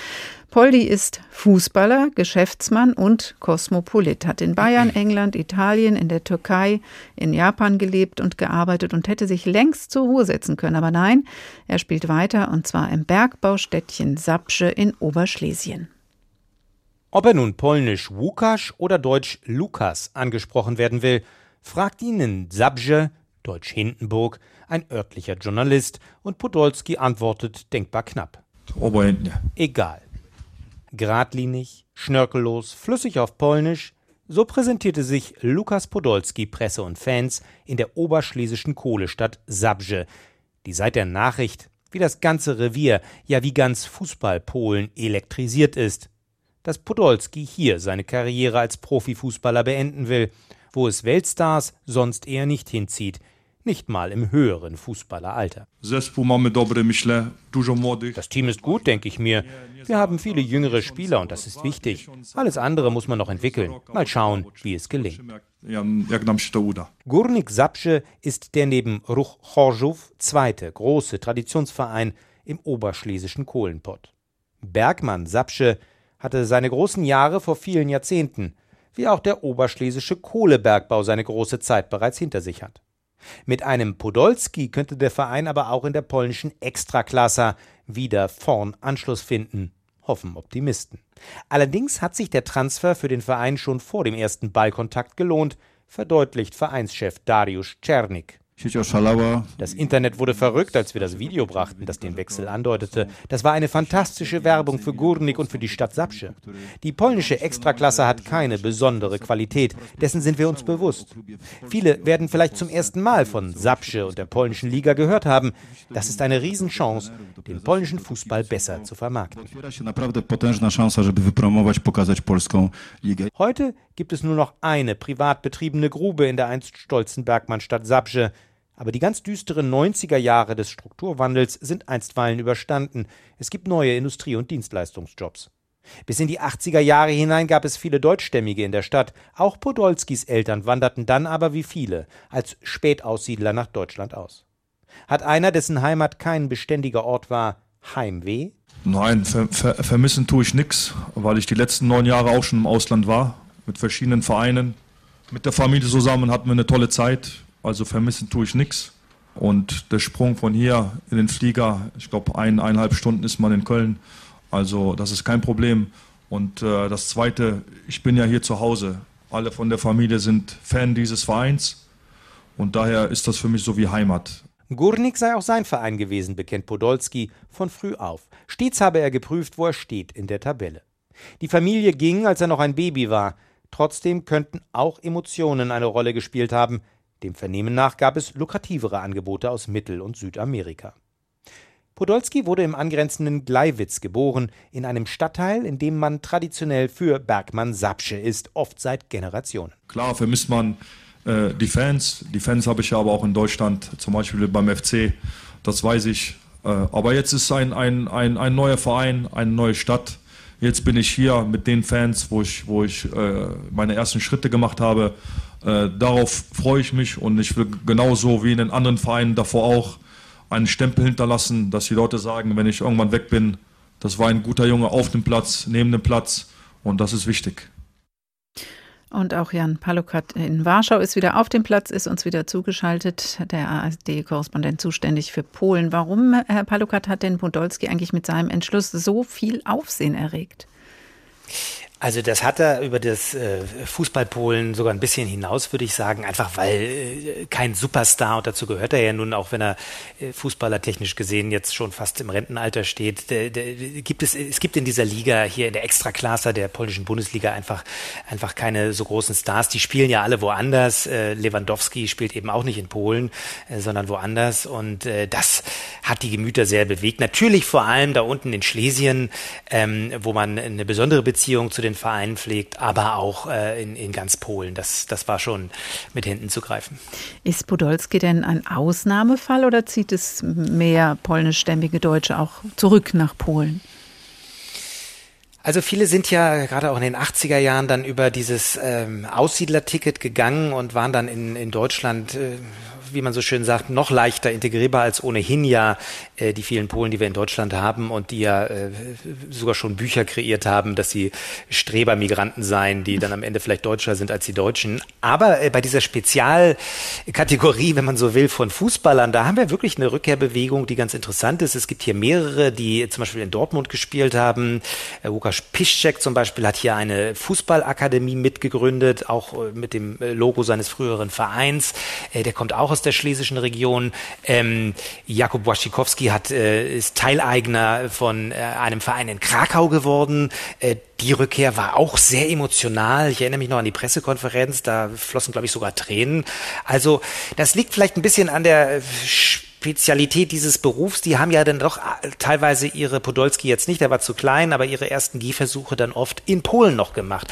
Poldi ist Fußballer, Geschäftsmann und Kosmopolit, hat in Bayern, [CLEARS THROAT] England, Italien, in der Türkei, in Japan gelebt und gearbeitet und hätte sich längst zur Ruhe setzen können. Aber nein, er spielt weiter und zwar im Bergbaustädtchen Sapsche in Oberschlesien. Ob er nun polnisch Łukasz oder deutsch Lukas angesprochen werden will, fragt ihn in Zabrze, deutsch Hindenburg, ein örtlicher Journalist und Podolski antwortet denkbar knapp. Egal. Gradlinig, schnörkellos, flüssig auf Polnisch, so präsentierte sich Lukas Podolski Presse und Fans in der oberschlesischen Kohlestadt Zabrze, die seit der Nachricht, wie das ganze Revier, ja wie ganz Fußball-Polen elektrisiert ist dass Podolski hier seine Karriere als Profifußballer beenden will, wo es Weltstars sonst eher nicht hinzieht, nicht mal im höheren Fußballeralter. Das Team ist gut, denke ich mir. Wir haben viele jüngere Spieler und das ist wichtig. Alles andere muss man noch entwickeln. Mal schauen, wie es gelingt. Gurnik Sapsche ist der neben Ruch Chorzów zweite große Traditionsverein im oberschlesischen Kohlenpott. Bergmann Sapsche hatte seine großen Jahre vor vielen Jahrzehnten, wie auch der oberschlesische Kohlebergbau seine große Zeit bereits hinter sich hat. Mit einem Podolski könnte der Verein aber auch in der polnischen Extraklasa wieder vorn Anschluss finden, hoffen Optimisten. Allerdings hat sich der Transfer für den Verein schon vor dem ersten Ballkontakt gelohnt, verdeutlicht Vereinschef Dariusz Czernik. Das Internet wurde verrückt, als wir das Video brachten, das den Wechsel andeutete. Das war eine fantastische Werbung für Górnik und für die Stadt Sapsche. Die polnische Extraklasse hat keine besondere Qualität, dessen sind wir uns bewusst. Viele werden vielleicht zum ersten Mal von Sapsche und der polnischen Liga gehört haben. Das ist eine Riesenchance, den polnischen Fußball besser zu vermarkten. Heute gibt es nur noch eine privat betriebene Grube in der einst stolzen Bergmannstadt Sapsche. Aber die ganz düsteren 90er Jahre des Strukturwandels sind einstweilen überstanden. Es gibt neue Industrie- und Dienstleistungsjobs. Bis in die 80er Jahre hinein gab es viele Deutschstämmige in der Stadt. Auch Podolskis Eltern wanderten dann aber wie viele als Spätaussiedler nach Deutschland aus. Hat einer, dessen Heimat kein beständiger Ort war, Heimweh? Nein, ver ver vermissen tue ich nichts, weil ich die letzten neun Jahre auch schon im Ausland war, mit verschiedenen Vereinen. Mit der Familie zusammen hatten wir eine tolle Zeit. Also vermissen tue ich nichts. Und der Sprung von hier in den Flieger, ich glaube, ein, eineinhalb Stunden ist man in Köln. Also das ist kein Problem. Und äh, das Zweite, ich bin ja hier zu Hause. Alle von der Familie sind Fan dieses Vereins. Und daher ist das für mich so wie Heimat. Gurnik sei auch sein Verein gewesen, bekennt Podolski von früh auf. Stets habe er geprüft, wo er steht in der Tabelle. Die Familie ging, als er noch ein Baby war. Trotzdem könnten auch Emotionen eine Rolle gespielt haben. Dem Vernehmen nach gab es lukrativere Angebote aus Mittel- und Südamerika. Podolski wurde im angrenzenden Gleiwitz geboren, in einem Stadtteil, in dem man traditionell für Bergmann Sapsche ist, oft seit Generationen. Klar vermisst man äh, die Fans. Die Fans habe ich ja aber auch in Deutschland, zum Beispiel beim FC, das weiß ich. Äh, aber jetzt ist ein, ein, ein, ein neuer Verein, eine neue Stadt. Jetzt bin ich hier mit den Fans, wo ich, wo ich äh, meine ersten Schritte gemacht habe. Äh, darauf freue ich mich und ich will genauso wie in den anderen Vereinen davor auch einen Stempel hinterlassen, dass die Leute sagen, wenn ich irgendwann weg bin, das war ein guter Junge auf dem Platz, neben dem Platz und das ist wichtig. Und auch Jan Palukat in Warschau ist wieder auf dem Platz, ist uns wieder zugeschaltet, der AfD-Korrespondent zuständig für Polen. Warum, Herr Palukat, hat denn Podolski eigentlich mit seinem Entschluss so viel Aufsehen erregt? Also das hat er über das äh, Fußballpolen sogar ein bisschen hinaus, würde ich sagen, einfach weil äh, kein Superstar und dazu gehört er ja nun, auch wenn er äh, Fußballer technisch gesehen jetzt schon fast im Rentenalter steht, gibt es es gibt in dieser Liga hier in der Extraklasse der polnischen Bundesliga einfach einfach keine so großen Stars. Die spielen ja alle woanders. Lewandowski spielt eben auch nicht in Polen, sondern woanders und das hat die Gemüter sehr bewegt. Natürlich vor allem da unten in Schlesien, ähm, wo man eine besondere Beziehung zu den den Verein pflegt, aber auch äh, in, in ganz Polen. Das, das war schon mit Händen zu greifen. Ist Podolski denn ein Ausnahmefall oder zieht es mehr polnischstämmige Deutsche auch zurück nach Polen? Also viele sind ja gerade auch in den 80er Jahren dann über dieses ähm, Aussiedlerticket gegangen und waren dann in, in Deutschland äh, wie man so schön sagt, noch leichter integrierbar als ohnehin ja äh, die vielen Polen, die wir in Deutschland haben und die ja äh, sogar schon Bücher kreiert haben, dass sie Strebermigranten seien, die dann am Ende vielleicht deutscher sind als die Deutschen. Aber äh, bei dieser Spezialkategorie, wenn man so will, von Fußballern, da haben wir wirklich eine Rückkehrbewegung, die ganz interessant ist. Es gibt hier mehrere, die zum Beispiel in Dortmund gespielt haben. Äh, Łukasz Piszczek zum Beispiel hat hier eine Fußballakademie mitgegründet, auch äh, mit dem äh, Logo seines früheren Vereins. Äh, der kommt auch aus der schlesischen Region. Ähm, Jakub Waszikowski hat, äh, ist Teileigner von äh, einem Verein in Krakau geworden. Äh, die Rückkehr war auch sehr emotional. Ich erinnere mich noch an die Pressekonferenz, da flossen, glaube ich, sogar Tränen. Also das liegt vielleicht ein bisschen an der Spezialität dieses Berufs, die haben ja dann doch äh, teilweise ihre Podolski jetzt nicht, der war zu klein, aber ihre ersten Gehversuche dann oft in Polen noch gemacht.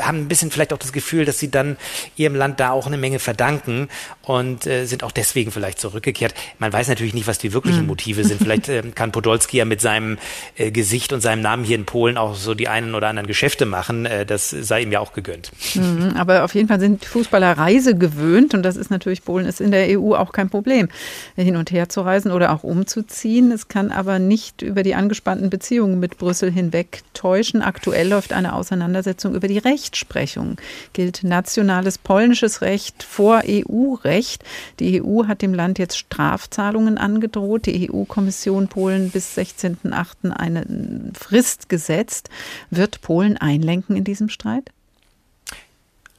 Haben ein bisschen vielleicht auch das Gefühl, dass sie dann ihrem Land da auch eine Menge verdanken und äh, sind auch deswegen vielleicht zurückgekehrt. Man weiß natürlich nicht, was die wirklichen mhm. Motive sind. Vielleicht äh, kann Podolski ja mit seinem äh, Gesicht und seinem Namen hier in Polen auch so die einen oder anderen Geschäfte machen. Äh, das sei ihm ja auch gegönnt. Mhm, aber auf jeden Fall sind Fußballer Reise gewöhnt und das ist natürlich, Polen ist in der EU auch kein Problem. Hin und und her zu reisen oder auch umzuziehen. Es kann aber nicht über die angespannten Beziehungen mit Brüssel hinweg täuschen. Aktuell läuft eine Auseinandersetzung über die Rechtsprechung. Gilt nationales polnisches Recht vor EU-Recht. Die EU hat dem Land jetzt Strafzahlungen angedroht. Die EU-Kommission Polen bis 16.08. eine Frist gesetzt. Wird Polen einlenken in diesem Streit?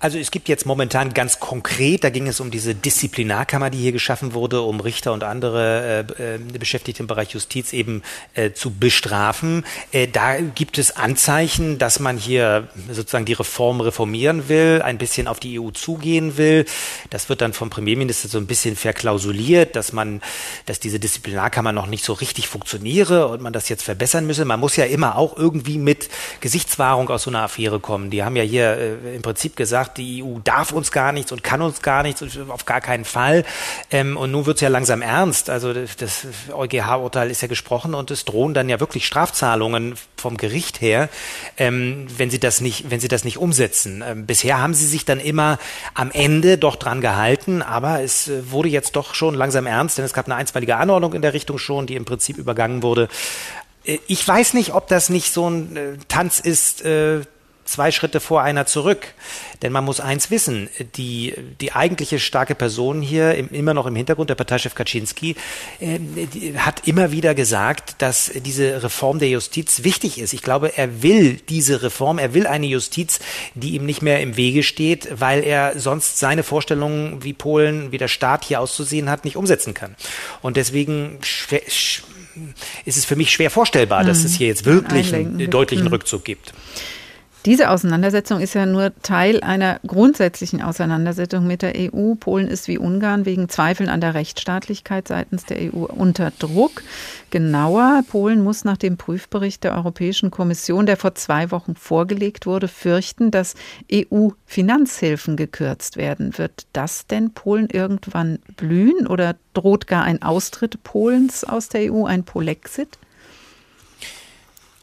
Also es gibt jetzt momentan ganz konkret, da ging es um diese Disziplinarkammer, die hier geschaffen wurde, um Richter und andere äh, äh, Beschäftigte im Bereich Justiz eben äh, zu bestrafen. Äh, da gibt es Anzeichen, dass man hier sozusagen die Reform reformieren will, ein bisschen auf die EU zugehen will. Das wird dann vom Premierminister so ein bisschen verklausuliert, dass man, dass diese Disziplinarkammer noch nicht so richtig funktioniere und man das jetzt verbessern müsse. Man muss ja immer auch irgendwie mit Gesichtswahrung aus so einer Affäre kommen. Die haben ja hier äh, im Prinzip gesagt, die EU darf uns gar nichts und kann uns gar nichts und auf gar keinen Fall. Ähm, und nun wird es ja langsam ernst. Also das, das EuGH-Urteil ist ja gesprochen und es drohen dann ja wirklich Strafzahlungen vom Gericht her, ähm, wenn sie das nicht, wenn sie das nicht umsetzen. Ähm, bisher haben sie sich dann immer am Ende doch dran gehalten, aber es äh, wurde jetzt doch schon langsam ernst, denn es gab eine einstweilige Anordnung in der Richtung schon, die im Prinzip übergangen wurde. Äh, ich weiß nicht, ob das nicht so ein äh, Tanz ist, äh, zwei Schritte vor einer zurück. Denn man muss eins wissen, die, die eigentliche starke Person hier, im, immer noch im Hintergrund, der Parteichef Kaczynski, äh, hat immer wieder gesagt, dass diese Reform der Justiz wichtig ist. Ich glaube, er will diese Reform, er will eine Justiz, die ihm nicht mehr im Wege steht, weil er sonst seine Vorstellungen, wie Polen, wie der Staat hier auszusehen hat, nicht umsetzen kann. Und deswegen ist es für mich schwer vorstellbar, mhm. dass es hier jetzt wirklich einen deutlichen mhm. Rückzug gibt. Diese Auseinandersetzung ist ja nur Teil einer grundsätzlichen Auseinandersetzung mit der EU. Polen ist wie Ungarn wegen Zweifeln an der Rechtsstaatlichkeit seitens der EU unter Druck. Genauer, Polen muss nach dem Prüfbericht der Europäischen Kommission, der vor zwei Wochen vorgelegt wurde, fürchten, dass EU-Finanzhilfen gekürzt werden. Wird das denn Polen irgendwann blühen oder droht gar ein Austritt Polens aus der EU, ein Polexit?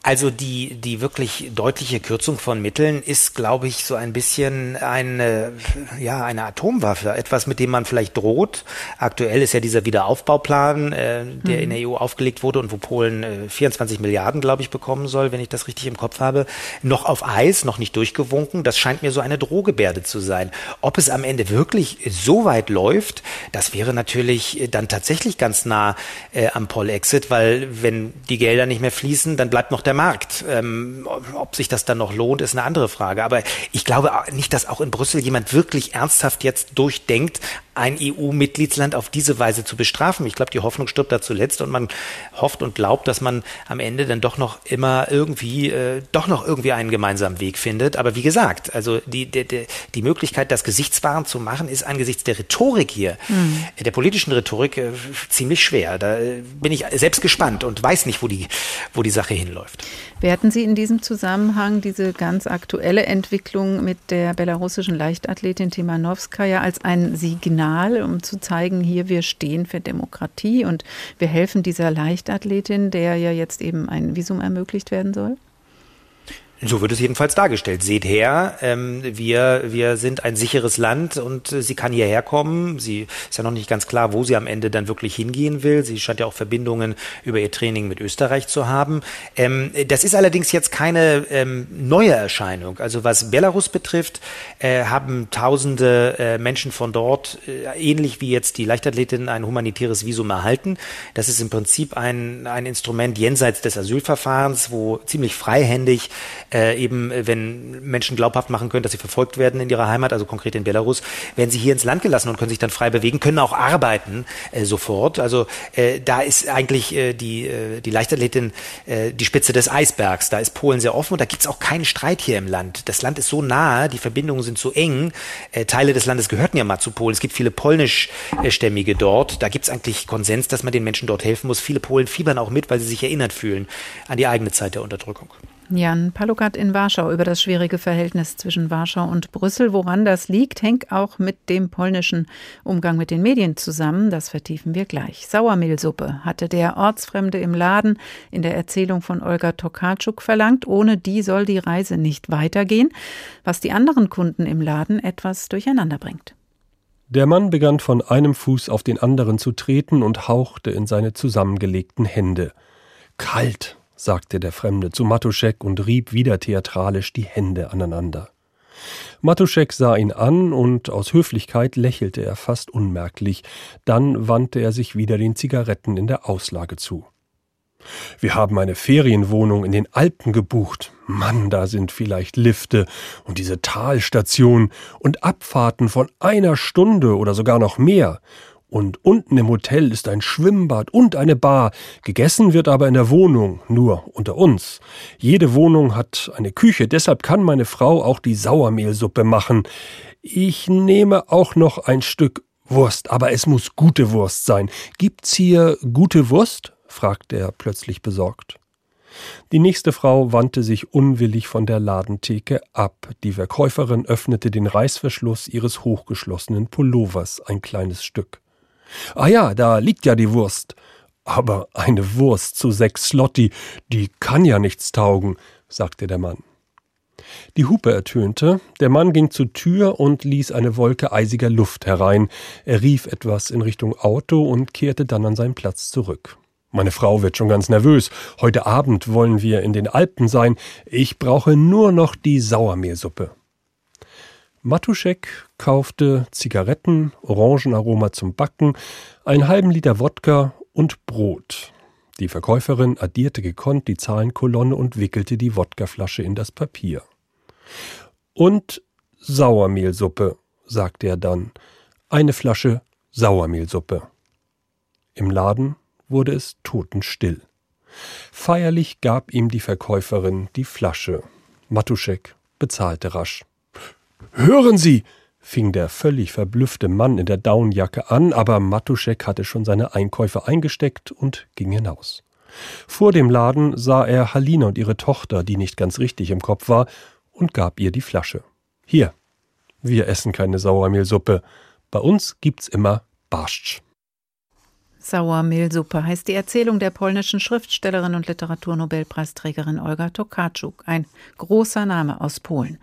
Also die, die wirklich deutliche Kürzung von Mitteln ist, glaube ich, so ein bisschen eine, ja, eine Atomwaffe, etwas, mit dem man vielleicht droht. Aktuell ist ja dieser Wiederaufbauplan, äh, der mhm. in der EU aufgelegt wurde und wo Polen äh, 24 Milliarden, glaube ich, bekommen soll, wenn ich das richtig im Kopf habe, noch auf Eis, noch nicht durchgewunken. Das scheint mir so eine Drohgebärde zu sein. Ob es am Ende wirklich so weit läuft, das wäre natürlich dann tatsächlich ganz nah äh, am Poll-Exit, weil wenn die Gelder nicht mehr fließen, dann bleibt noch der der Markt. Ähm, ob sich das dann noch lohnt, ist eine andere Frage. Aber ich glaube nicht, dass auch in Brüssel jemand wirklich ernsthaft jetzt durchdenkt, ein EU-Mitgliedsland auf diese Weise zu bestrafen. Ich glaube, die Hoffnung stirbt da zuletzt und man hofft und glaubt, dass man am Ende dann doch noch immer irgendwie, äh, doch noch irgendwie einen gemeinsamen Weg findet. Aber wie gesagt, also die, die, die Möglichkeit, das gesichtswahrend zu machen, ist angesichts der Rhetorik hier, mhm. der politischen Rhetorik, äh, ziemlich schwer. Da äh, bin ich selbst gespannt und weiß nicht, wo die, wo die Sache hinläuft. Werten Sie in diesem Zusammenhang diese ganz aktuelle Entwicklung mit der belarussischen Leichtathletin Timanowskaja als ein Signal, um zu zeigen, hier wir stehen für Demokratie und wir helfen dieser Leichtathletin, der ja jetzt eben ein Visum ermöglicht werden soll? So wird es jedenfalls dargestellt. Seht her, ähm, wir, wir sind ein sicheres Land und äh, sie kann hierher kommen. Sie ist ja noch nicht ganz klar, wo sie am Ende dann wirklich hingehen will. Sie scheint ja auch Verbindungen über ihr Training mit Österreich zu haben. Ähm, das ist allerdings jetzt keine ähm, neue Erscheinung. Also was Belarus betrifft, äh, haben tausende äh, Menschen von dort, äh, ähnlich wie jetzt die Leichtathletin, ein humanitäres Visum erhalten. Das ist im Prinzip ein, ein Instrument jenseits des Asylverfahrens, wo ziemlich freihändig äh, eben, wenn Menschen glaubhaft machen können, dass sie verfolgt werden in ihrer Heimat, also konkret in Belarus, werden sie hier ins Land gelassen und können sich dann frei bewegen, können auch arbeiten äh, sofort. Also äh, da ist eigentlich äh, die, äh, die Leichtathletin äh, die Spitze des Eisbergs. Da ist Polen sehr offen und da gibt's auch keinen Streit hier im Land. Das Land ist so nahe, die Verbindungen sind so eng. Äh, Teile des Landes gehörten ja mal zu Polen. Es gibt viele polnischstämmige dort. Da gibt's eigentlich Konsens, dass man den Menschen dort helfen muss. Viele Polen fiebern auch mit, weil sie sich erinnert fühlen an die eigene Zeit der Unterdrückung. Jan Palukat in Warschau über das schwierige Verhältnis zwischen Warschau und Brüssel. Woran das liegt, hängt auch mit dem polnischen Umgang mit den Medien zusammen. Das vertiefen wir gleich. Sauermehlsuppe hatte der Ortsfremde im Laden in der Erzählung von Olga Tokarczuk verlangt. Ohne die soll die Reise nicht weitergehen, was die anderen Kunden im Laden etwas durcheinander bringt. Der Mann begann von einem Fuß auf den anderen zu treten und hauchte in seine zusammengelegten Hände. Kalt, sagte der Fremde zu Matuschek und rieb wieder theatralisch die Hände aneinander. Matuschek sah ihn an und aus Höflichkeit lächelte er fast unmerklich, dann wandte er sich wieder den Zigaretten in der Auslage zu. Wir haben eine Ferienwohnung in den Alpen gebucht. Mann, da sind vielleicht Lifte und diese Talstation und Abfahrten von einer Stunde oder sogar noch mehr. Und unten im Hotel ist ein Schwimmbad und eine Bar. Gegessen wird aber in der Wohnung, nur unter uns. Jede Wohnung hat eine Küche, deshalb kann meine Frau auch die Sauermehlsuppe machen. Ich nehme auch noch ein Stück Wurst, aber es muss gute Wurst sein. Gibt's hier gute Wurst? fragte er plötzlich besorgt. Die nächste Frau wandte sich unwillig von der Ladentheke ab. Die Verkäuferin öffnete den Reißverschluss ihres hochgeschlossenen Pullovers ein kleines Stück. Ah ja, da liegt ja die Wurst. Aber eine Wurst zu sechs Slotti, die kann ja nichts taugen, sagte der Mann. Die Hupe ertönte, der Mann ging zur Tür und ließ eine Wolke eisiger Luft herein. Er rief etwas in Richtung Auto und kehrte dann an seinen Platz zurück. Meine Frau wird schon ganz nervös. Heute Abend wollen wir in den Alpen sein. Ich brauche nur noch die Sauermehlsuppe. Matuschek kaufte Zigaretten, Orangenaroma zum Backen, einen halben Liter Wodka und Brot. Die Verkäuferin addierte gekonnt die Zahlenkolonne und wickelte die Wodkaflasche in das Papier. Und Sauermehlsuppe, sagte er dann. Eine Flasche Sauermehlsuppe. Im Laden wurde es totenstill. Feierlich gab ihm die Verkäuferin die Flasche. Matuschek bezahlte rasch. Hören Sie! Fing der völlig verblüffte Mann in der Daunenjacke an, aber Matuschek hatte schon seine Einkäufe eingesteckt und ging hinaus. Vor dem Laden sah er Halina und ihre Tochter, die nicht ganz richtig im Kopf war, und gab ihr die Flasche. Hier, wir essen keine Sauermehlsuppe. Bei uns gibt's immer Barsch. Sauermehlsuppe heißt die Erzählung der polnischen Schriftstellerin und Literaturnobelpreisträgerin Olga Tokarczuk. Ein großer Name aus Polen.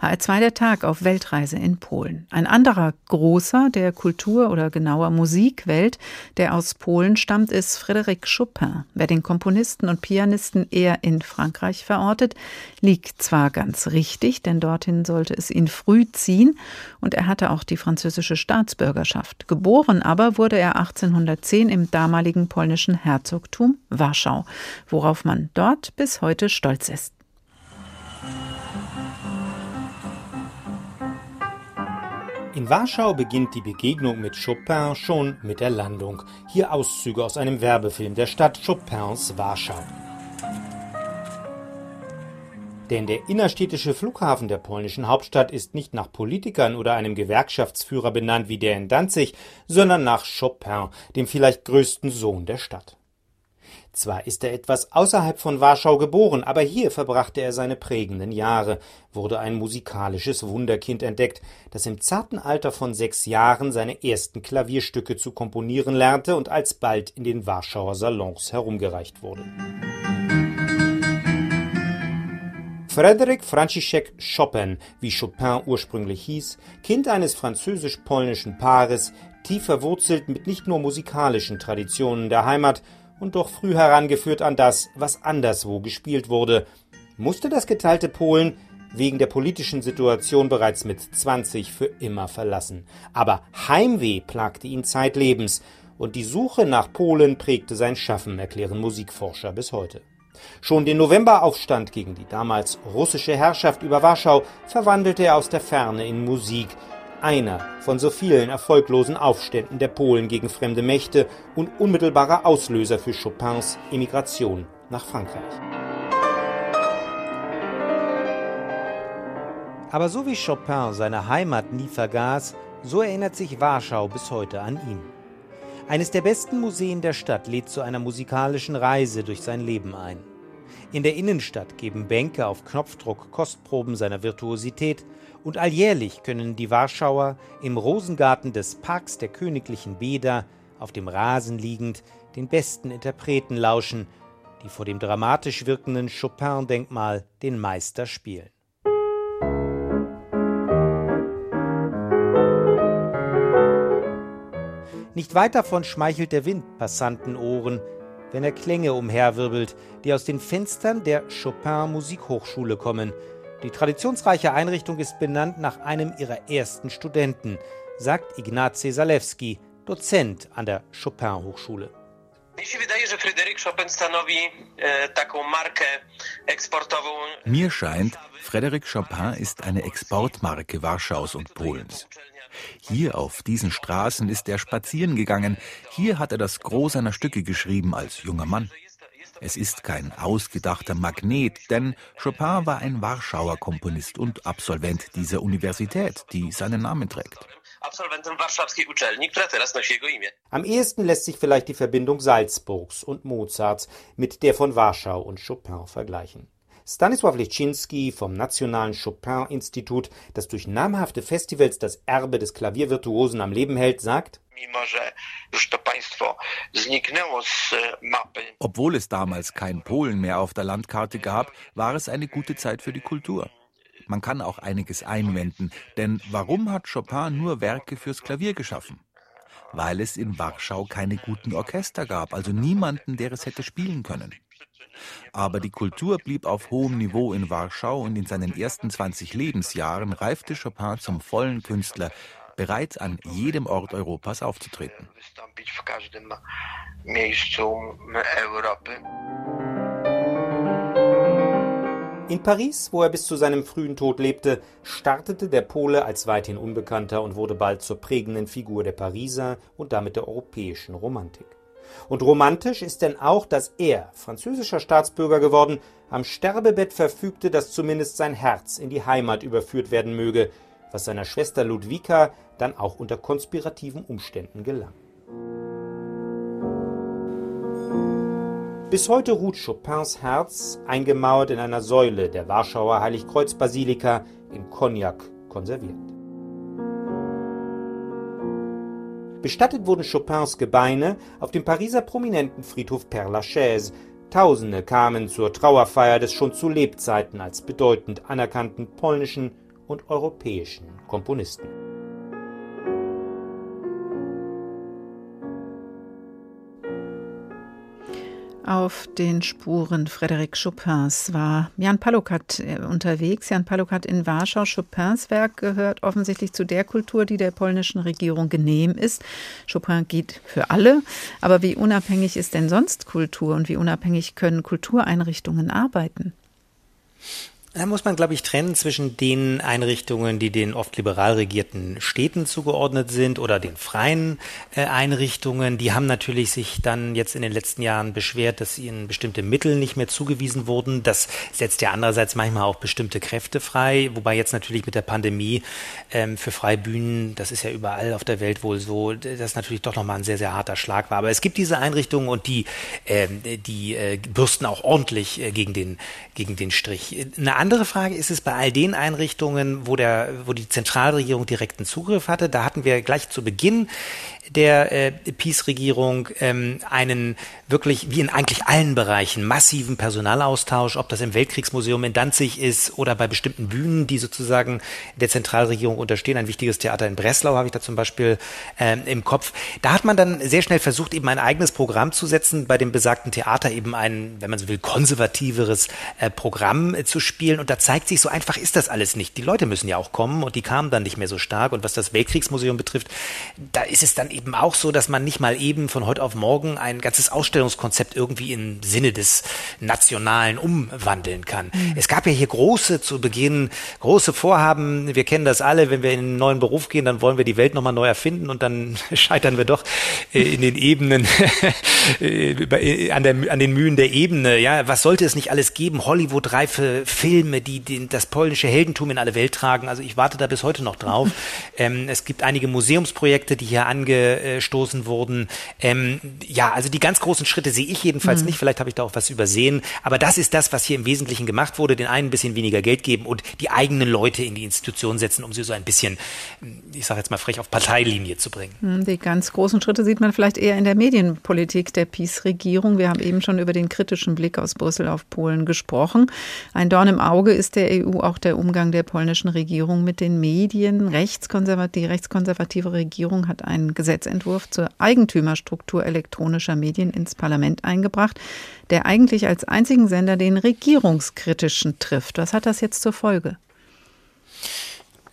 HR2 der Tag auf Weltreise in Polen. Ein anderer großer der Kultur- oder genauer Musikwelt, der aus Polen stammt, ist Frédéric Chopin. Wer den Komponisten und Pianisten eher in Frankreich verortet, liegt zwar ganz richtig, denn dorthin sollte es ihn früh ziehen und er hatte auch die französische Staatsbürgerschaft. Geboren aber wurde er 1810 Athen im damaligen polnischen Herzogtum Warschau, worauf man dort bis heute stolz ist. In Warschau beginnt die Begegnung mit Chopin schon mit der Landung. Hier Auszüge aus einem Werbefilm der Stadt Chopins Warschau. Denn der innerstädtische Flughafen der polnischen Hauptstadt ist nicht nach Politikern oder einem Gewerkschaftsführer benannt wie der in Danzig, sondern nach Chopin, dem vielleicht größten Sohn der Stadt. Zwar ist er etwas außerhalb von Warschau geboren, aber hier verbrachte er seine prägenden Jahre, wurde ein musikalisches Wunderkind entdeckt, das im zarten Alter von sechs Jahren seine ersten Klavierstücke zu komponieren lernte und alsbald in den Warschauer Salons herumgereicht wurde. Frédéric Franciszek Chopin, wie Chopin ursprünglich hieß, Kind eines französisch-polnischen Paares, tief verwurzelt mit nicht nur musikalischen Traditionen der Heimat und doch früh herangeführt an das, was anderswo gespielt wurde, musste das geteilte Polen wegen der politischen Situation bereits mit 20 für immer verlassen. Aber Heimweh plagte ihn zeitlebens und die Suche nach Polen prägte sein Schaffen, erklären Musikforscher bis heute. Schon den Novemberaufstand gegen die damals russische Herrschaft über Warschau verwandelte er aus der Ferne in Musik, einer von so vielen erfolglosen Aufständen der Polen gegen fremde Mächte und unmittelbarer Auslöser für Chopins Emigration nach Frankreich. Aber so wie Chopin seine Heimat nie vergaß, so erinnert sich Warschau bis heute an ihn. Eines der besten Museen der Stadt lädt zu einer musikalischen Reise durch sein Leben ein. In der Innenstadt geben Bänke auf Knopfdruck Kostproben seiner Virtuosität und alljährlich können die Warschauer im Rosengarten des Parks der königlichen Bäder auf dem Rasen liegend den besten Interpreten lauschen, die vor dem dramatisch wirkenden Chopin-Denkmal den Meister spielen. Nicht weit davon schmeichelt der Wind Passantenohren, wenn er Klänge umherwirbelt, die aus den Fenstern der Chopin Musikhochschule kommen. Die traditionsreiche Einrichtung ist benannt nach einem ihrer ersten Studenten, sagt Ignacy Zalewski, Dozent an der Chopin Hochschule. Mir scheint, Frédéric Chopin ist eine Exportmarke Warschaus und Polens. Hier auf diesen Straßen ist er spazieren gegangen. Hier hat er das Gros seiner Stücke geschrieben als junger Mann. Es ist kein ausgedachter Magnet, denn Chopin war ein Warschauer Komponist und Absolvent dieser Universität, die seinen Namen trägt. Am ehesten lässt sich vielleicht die Verbindung Salzburgs und Mozarts mit der von Warschau und Chopin vergleichen. Stanisław Leszczynski vom Nationalen Chopin-Institut, das durch namhafte Festivals das Erbe des Klaviervirtuosen am Leben hält, sagt, obwohl es damals kein Polen mehr auf der Landkarte gab, war es eine gute Zeit für die Kultur. Man kann auch einiges einwenden, denn warum hat Chopin nur Werke fürs Klavier geschaffen? Weil es in Warschau keine guten Orchester gab, also niemanden, der es hätte spielen können. Aber die Kultur blieb auf hohem Niveau in Warschau und in seinen ersten 20 Lebensjahren reifte Chopin zum vollen Künstler, bereit an jedem Ort Europas aufzutreten. In Paris, wo er bis zu seinem frühen Tod lebte, startete der Pole als weithin Unbekannter und wurde bald zur prägenden Figur der Pariser und damit der europäischen Romantik. Und romantisch ist denn auch, dass er, französischer Staatsbürger geworden, am Sterbebett verfügte, dass zumindest sein Herz in die Heimat überführt werden möge, was seiner Schwester Ludwika dann auch unter konspirativen Umständen gelang. Bis heute ruht Chopins Herz eingemauert in einer Säule der Warschauer Heiligkreuzbasilika in Cognac konserviert. Bestattet wurden Chopins Gebeine auf dem Pariser Prominentenfriedhof Père Lachaise. Tausende kamen zur Trauerfeier des schon zu Lebzeiten als bedeutend anerkannten polnischen und europäischen Komponisten. Auf den Spuren Frédéric Chopins war Jan Palokat äh, unterwegs. Jan Palokat in Warschau. Chopins Werk gehört offensichtlich zu der Kultur, die der polnischen Regierung genehm ist. Chopin geht für alle. Aber wie unabhängig ist denn sonst Kultur und wie unabhängig können Kultureinrichtungen arbeiten? Da muss man, glaube ich, trennen zwischen den Einrichtungen, die den oft liberal regierten Städten zugeordnet sind oder den freien äh, Einrichtungen. Die haben natürlich sich dann jetzt in den letzten Jahren beschwert, dass ihnen bestimmte Mittel nicht mehr zugewiesen wurden. Das setzt ja andererseits manchmal auch bestimmte Kräfte frei, wobei jetzt natürlich mit der Pandemie ähm, für Freibühnen, das ist ja überall auf der Welt wohl so, das natürlich doch nochmal ein sehr, sehr harter Schlag war. Aber es gibt diese Einrichtungen und die, äh, die äh, bürsten auch ordentlich äh, gegen, den, gegen den Strich. Eine andere Frage ist es bei all den Einrichtungen, wo, der, wo die Zentralregierung direkten Zugriff hatte. Da hatten wir gleich zu Beginn der äh, Peace-Regierung ähm, einen wirklich, wie in eigentlich allen Bereichen, massiven Personalaustausch, ob das im Weltkriegsmuseum in Danzig ist oder bei bestimmten Bühnen, die sozusagen der Zentralregierung unterstehen. Ein wichtiges Theater in Breslau habe ich da zum Beispiel ähm, im Kopf. Da hat man dann sehr schnell versucht, eben ein eigenes Programm zu setzen, bei dem besagten Theater eben ein, wenn man so will, konservativeres äh, Programm äh, zu spielen. Und da zeigt sich, so einfach ist das alles nicht. Die Leute müssen ja auch kommen und die kamen dann nicht mehr so stark. Und was das Weltkriegsmuseum betrifft, da ist es dann eben auch so, dass man nicht mal eben von heute auf morgen ein ganzes Ausstellungskonzept irgendwie im Sinne des Nationalen umwandeln kann. Mhm. Es gab ja hier große, zu Beginn, große Vorhaben. Wir kennen das alle. Wenn wir in einen neuen Beruf gehen, dann wollen wir die Welt nochmal neu erfinden und dann [LAUGHS] scheitern wir doch äh, in den Ebenen, [LAUGHS] äh, an, der, an den Mühen der Ebene. Ja, was sollte es nicht alles geben? Hollywood-reife Filme, die den, das polnische Heldentum in alle Welt tragen. Also ich warte da bis heute noch drauf. [LAUGHS] ähm, es gibt einige Museumsprojekte, die hier ange angestoßen wurden. Ähm, ja, also die ganz großen Schritte sehe ich jedenfalls mhm. nicht. Vielleicht habe ich da auch was übersehen. Aber das ist das, was hier im Wesentlichen gemacht wurde. Den einen ein bisschen weniger Geld geben und die eigenen Leute in die Institution setzen, um sie so ein bisschen, ich sage jetzt mal frech, auf Parteilinie zu bringen. Hm, die ganz großen Schritte sieht man vielleicht eher in der Medienpolitik der PiS-Regierung. Wir haben eben schon über den kritischen Blick aus Brüssel auf Polen gesprochen. Ein Dorn im Auge ist der EU auch der Umgang der polnischen Regierung mit den Medien. Rechtskonservat die rechtskonservative Regierung hat ein Gesetz Gesetzentwurf zur Eigentümerstruktur elektronischer Medien ins Parlament eingebracht, der eigentlich als einzigen Sender den regierungskritischen trifft. Was hat das jetzt zur Folge?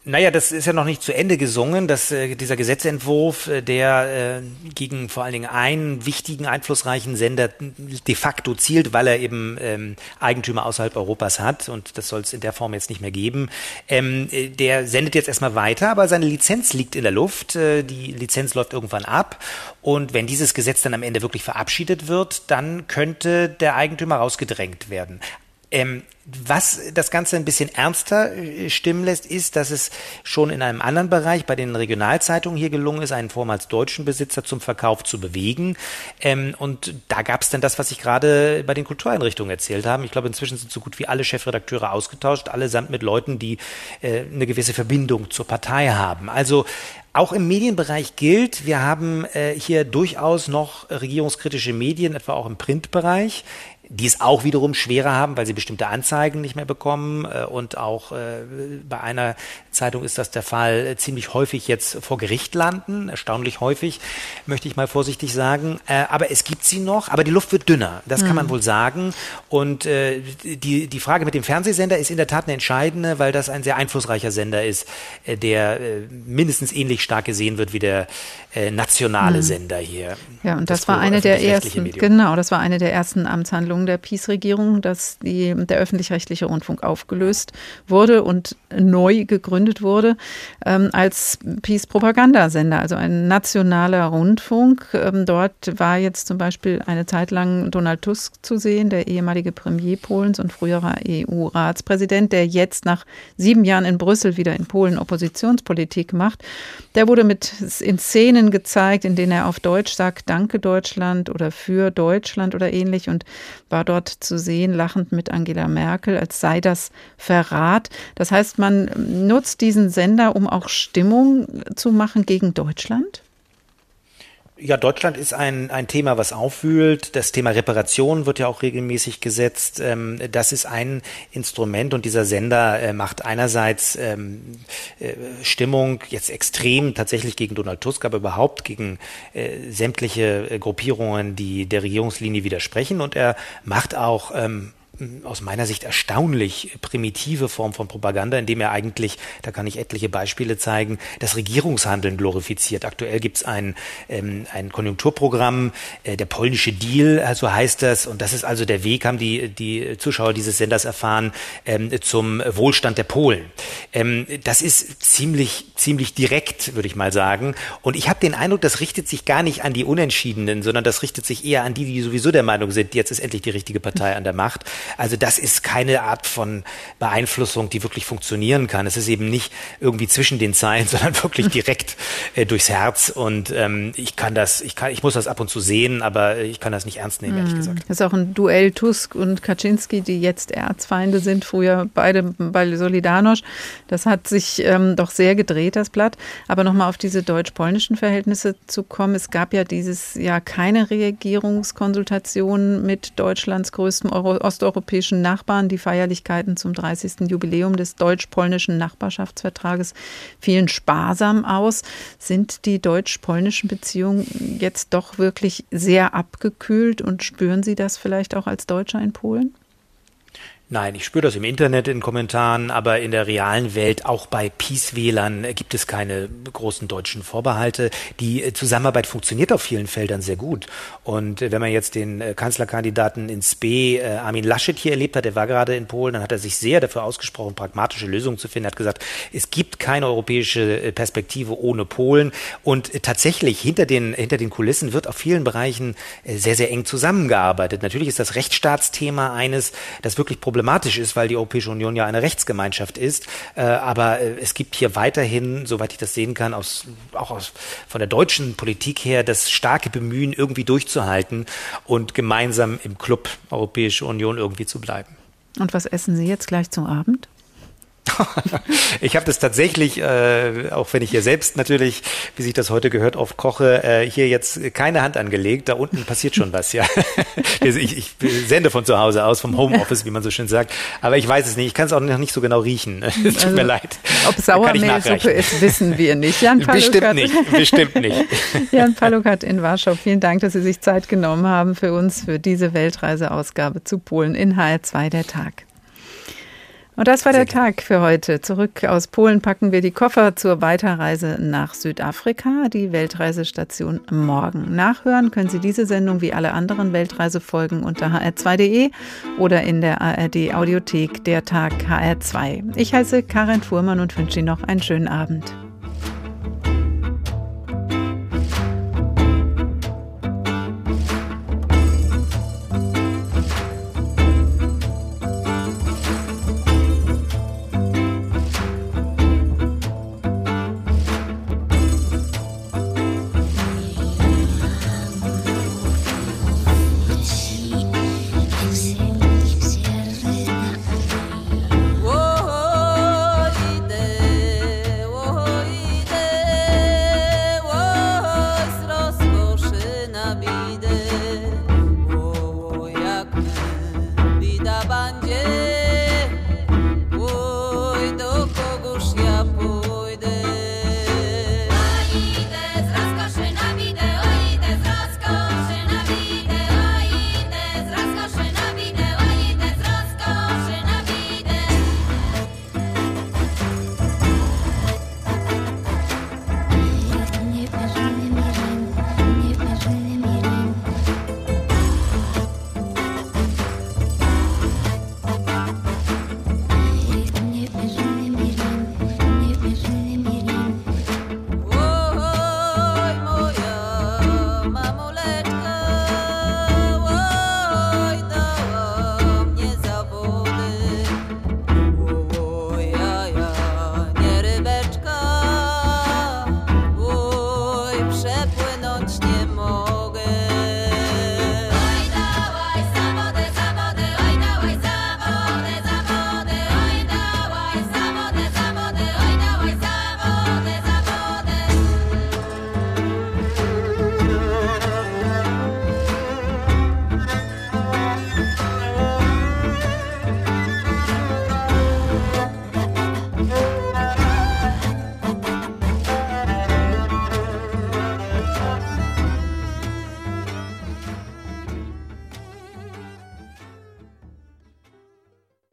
Naja, das ist ja noch nicht zu Ende gesungen, dass äh, dieser Gesetzentwurf, äh, der äh, gegen vor allen Dingen einen wichtigen, einflussreichen Sender de facto zielt, weil er eben ähm, Eigentümer außerhalb Europas hat und das soll es in der Form jetzt nicht mehr geben. Ähm, äh, der sendet jetzt erstmal weiter, aber seine Lizenz liegt in der Luft. Äh, die Lizenz läuft irgendwann ab und wenn dieses Gesetz dann am Ende wirklich verabschiedet wird, dann könnte der Eigentümer rausgedrängt werden. Ähm, was das Ganze ein bisschen ernster äh, stimmen lässt, ist, dass es schon in einem anderen Bereich bei den Regionalzeitungen hier gelungen ist, einen vormals deutschen Besitzer zum Verkauf zu bewegen. Ähm, und da gab es dann das, was ich gerade bei den Kultureinrichtungen erzählt habe. Ich glaube, inzwischen sind so gut wie alle Chefredakteure ausgetauscht, allesamt mit Leuten, die äh, eine gewisse Verbindung zur Partei haben. Also auch im Medienbereich gilt, wir haben äh, hier durchaus noch regierungskritische Medien, etwa auch im Printbereich die es auch wiederum schwerer haben, weil sie bestimmte Anzeigen nicht mehr bekommen. Äh, und auch äh, bei einer Zeitung ist das der Fall, äh, ziemlich häufig jetzt vor Gericht landen. Erstaunlich häufig, möchte ich mal vorsichtig sagen. Aber es gibt sie noch, aber die Luft wird dünner. Das mhm. kann man mhm. wohl sagen. Und die, die Frage mit dem Fernsehsender ist in der Tat eine entscheidende, weil das ein sehr einflussreicher Sender ist, der mindestens ähnlich stark gesehen wird wie der nationale mhm. Sender hier. Ja, und das, das war eine der ersten, Medium. genau, das war eine der ersten Amtshandlungen Entscheidung der Peace-Regierung, dass die, der öffentlich-rechtliche Rundfunk aufgelöst wurde und neu gegründet wurde ähm, als Peace-Propagandasender, also ein nationaler Rundfunk. Ähm, dort war jetzt zum Beispiel eine Zeit lang Donald Tusk zu sehen, der ehemalige Premier Polens und früherer EU-Ratspräsident, der jetzt nach sieben Jahren in Brüssel wieder in Polen Oppositionspolitik macht. Der wurde mit in Szenen gezeigt, in denen er auf Deutsch sagt, danke Deutschland oder für Deutschland oder ähnlich und war dort zu sehen, lachend mit Angela Merkel, als sei das Verrat. Das heißt, man nutzt diesen Sender, um auch Stimmung zu machen gegen Deutschland? Ja, Deutschland ist ein, ein Thema, was aufwühlt. Das Thema Reparation wird ja auch regelmäßig gesetzt. Ähm, das ist ein Instrument und dieser Sender äh, macht einerseits ähm, äh, Stimmung jetzt extrem tatsächlich gegen Donald Tusk, aber überhaupt gegen äh, sämtliche Gruppierungen, die der Regierungslinie widersprechen. Und er macht auch ähm, aus meiner Sicht erstaunlich primitive Form von Propaganda, indem er eigentlich, da kann ich etliche Beispiele zeigen, das Regierungshandeln glorifiziert. Aktuell gibt es ein, ähm, ein Konjunkturprogramm, äh, der polnische Deal, so also heißt das, und das ist also der Weg, haben die, die Zuschauer dieses Senders erfahren, ähm, zum Wohlstand der Polen. Ähm, das ist ziemlich, ziemlich direkt, würde ich mal sagen. Und ich habe den Eindruck, das richtet sich gar nicht an die Unentschiedenen, sondern das richtet sich eher an die, die sowieso der Meinung sind, jetzt ist endlich die richtige Partei an der Macht. Also das ist keine Art von Beeinflussung, die wirklich funktionieren kann. Es ist eben nicht irgendwie zwischen den Zeilen, [LAUGHS] sondern wirklich direkt äh, durchs Herz. Und ähm, ich kann das, ich kann, ich muss das ab und zu sehen, aber ich kann das nicht ernst nehmen, ehrlich hm. gesagt. Das ist auch ein Duell Tusk und Kaczynski, die jetzt Erzfeinde sind, früher beide bei Solidarność. Das hat sich ähm, doch sehr gedreht, das Blatt. Aber nochmal auf diese deutsch-polnischen Verhältnisse zu kommen. Es gab ja dieses Jahr keine Regierungskonsultation mit Deutschlands größtem Euro osteuropäischen europäischen Nachbarn. Die Feierlichkeiten zum 30. Jubiläum des deutsch-polnischen Nachbarschaftsvertrages fielen sparsam aus. Sind die deutsch-polnischen Beziehungen jetzt doch wirklich sehr abgekühlt und spüren Sie das vielleicht auch als Deutscher in Polen? Nein, ich spüre das im Internet in Kommentaren, aber in der realen Welt, auch bei Peace-Wählern, äh, gibt es keine großen deutschen Vorbehalte. Die äh, Zusammenarbeit funktioniert auf vielen Feldern sehr gut. Und äh, wenn man jetzt den Kanzlerkandidaten in Spe, Armin Laschet, hier erlebt hat, der war gerade in Polen, dann hat er sich sehr dafür ausgesprochen, pragmatische Lösungen zu finden. Er hat gesagt, es gibt keine europäische Perspektive ohne Polen. Und tatsächlich, hinter den, hinter den Kulissen wird auf vielen Bereichen sehr, sehr eng zusammengearbeitet. Natürlich ist das Rechtsstaatsthema eines, das wirklich problematisch problematisch ist, weil die Europäische Union ja eine Rechtsgemeinschaft ist. Äh, aber äh, es gibt hier weiterhin, soweit ich das sehen kann, aus, auch aus, von der deutschen Politik her, das starke Bemühen, irgendwie durchzuhalten und gemeinsam im Club Europäische Union irgendwie zu bleiben. Und was essen Sie jetzt gleich zum Abend? [LAUGHS] ich habe das tatsächlich, äh, auch wenn ich hier selbst natürlich, wie sich das heute gehört, oft koche, äh, hier jetzt keine Hand angelegt. Da unten passiert schon was, ja. [LAUGHS] ich, ich sende von zu Hause aus, vom Homeoffice, wie man so schön sagt. Aber ich weiß es nicht. Ich kann es auch noch nicht so genau riechen. [LAUGHS] Tut also, mir leid. Ob Sauermehlsuppe ist, wissen wir nicht. Jan bestimmt nicht. Bestimmt nicht. Jan Palukat in Warschau. Vielen Dank, dass Sie sich Zeit genommen haben für uns, für diese Weltreiseausgabe zu Polen in HR2 der Tag. Und das war der Tag für heute. Zurück aus Polen packen wir die Koffer zur Weiterreise nach Südafrika, die Weltreisestation morgen. Nachhören können Sie diese Sendung wie alle anderen Weltreisefolgen unter hr2.de oder in der ARD Audiothek der Tag HR2. Ich heiße Karin Fuhrmann und wünsche Ihnen noch einen schönen Abend.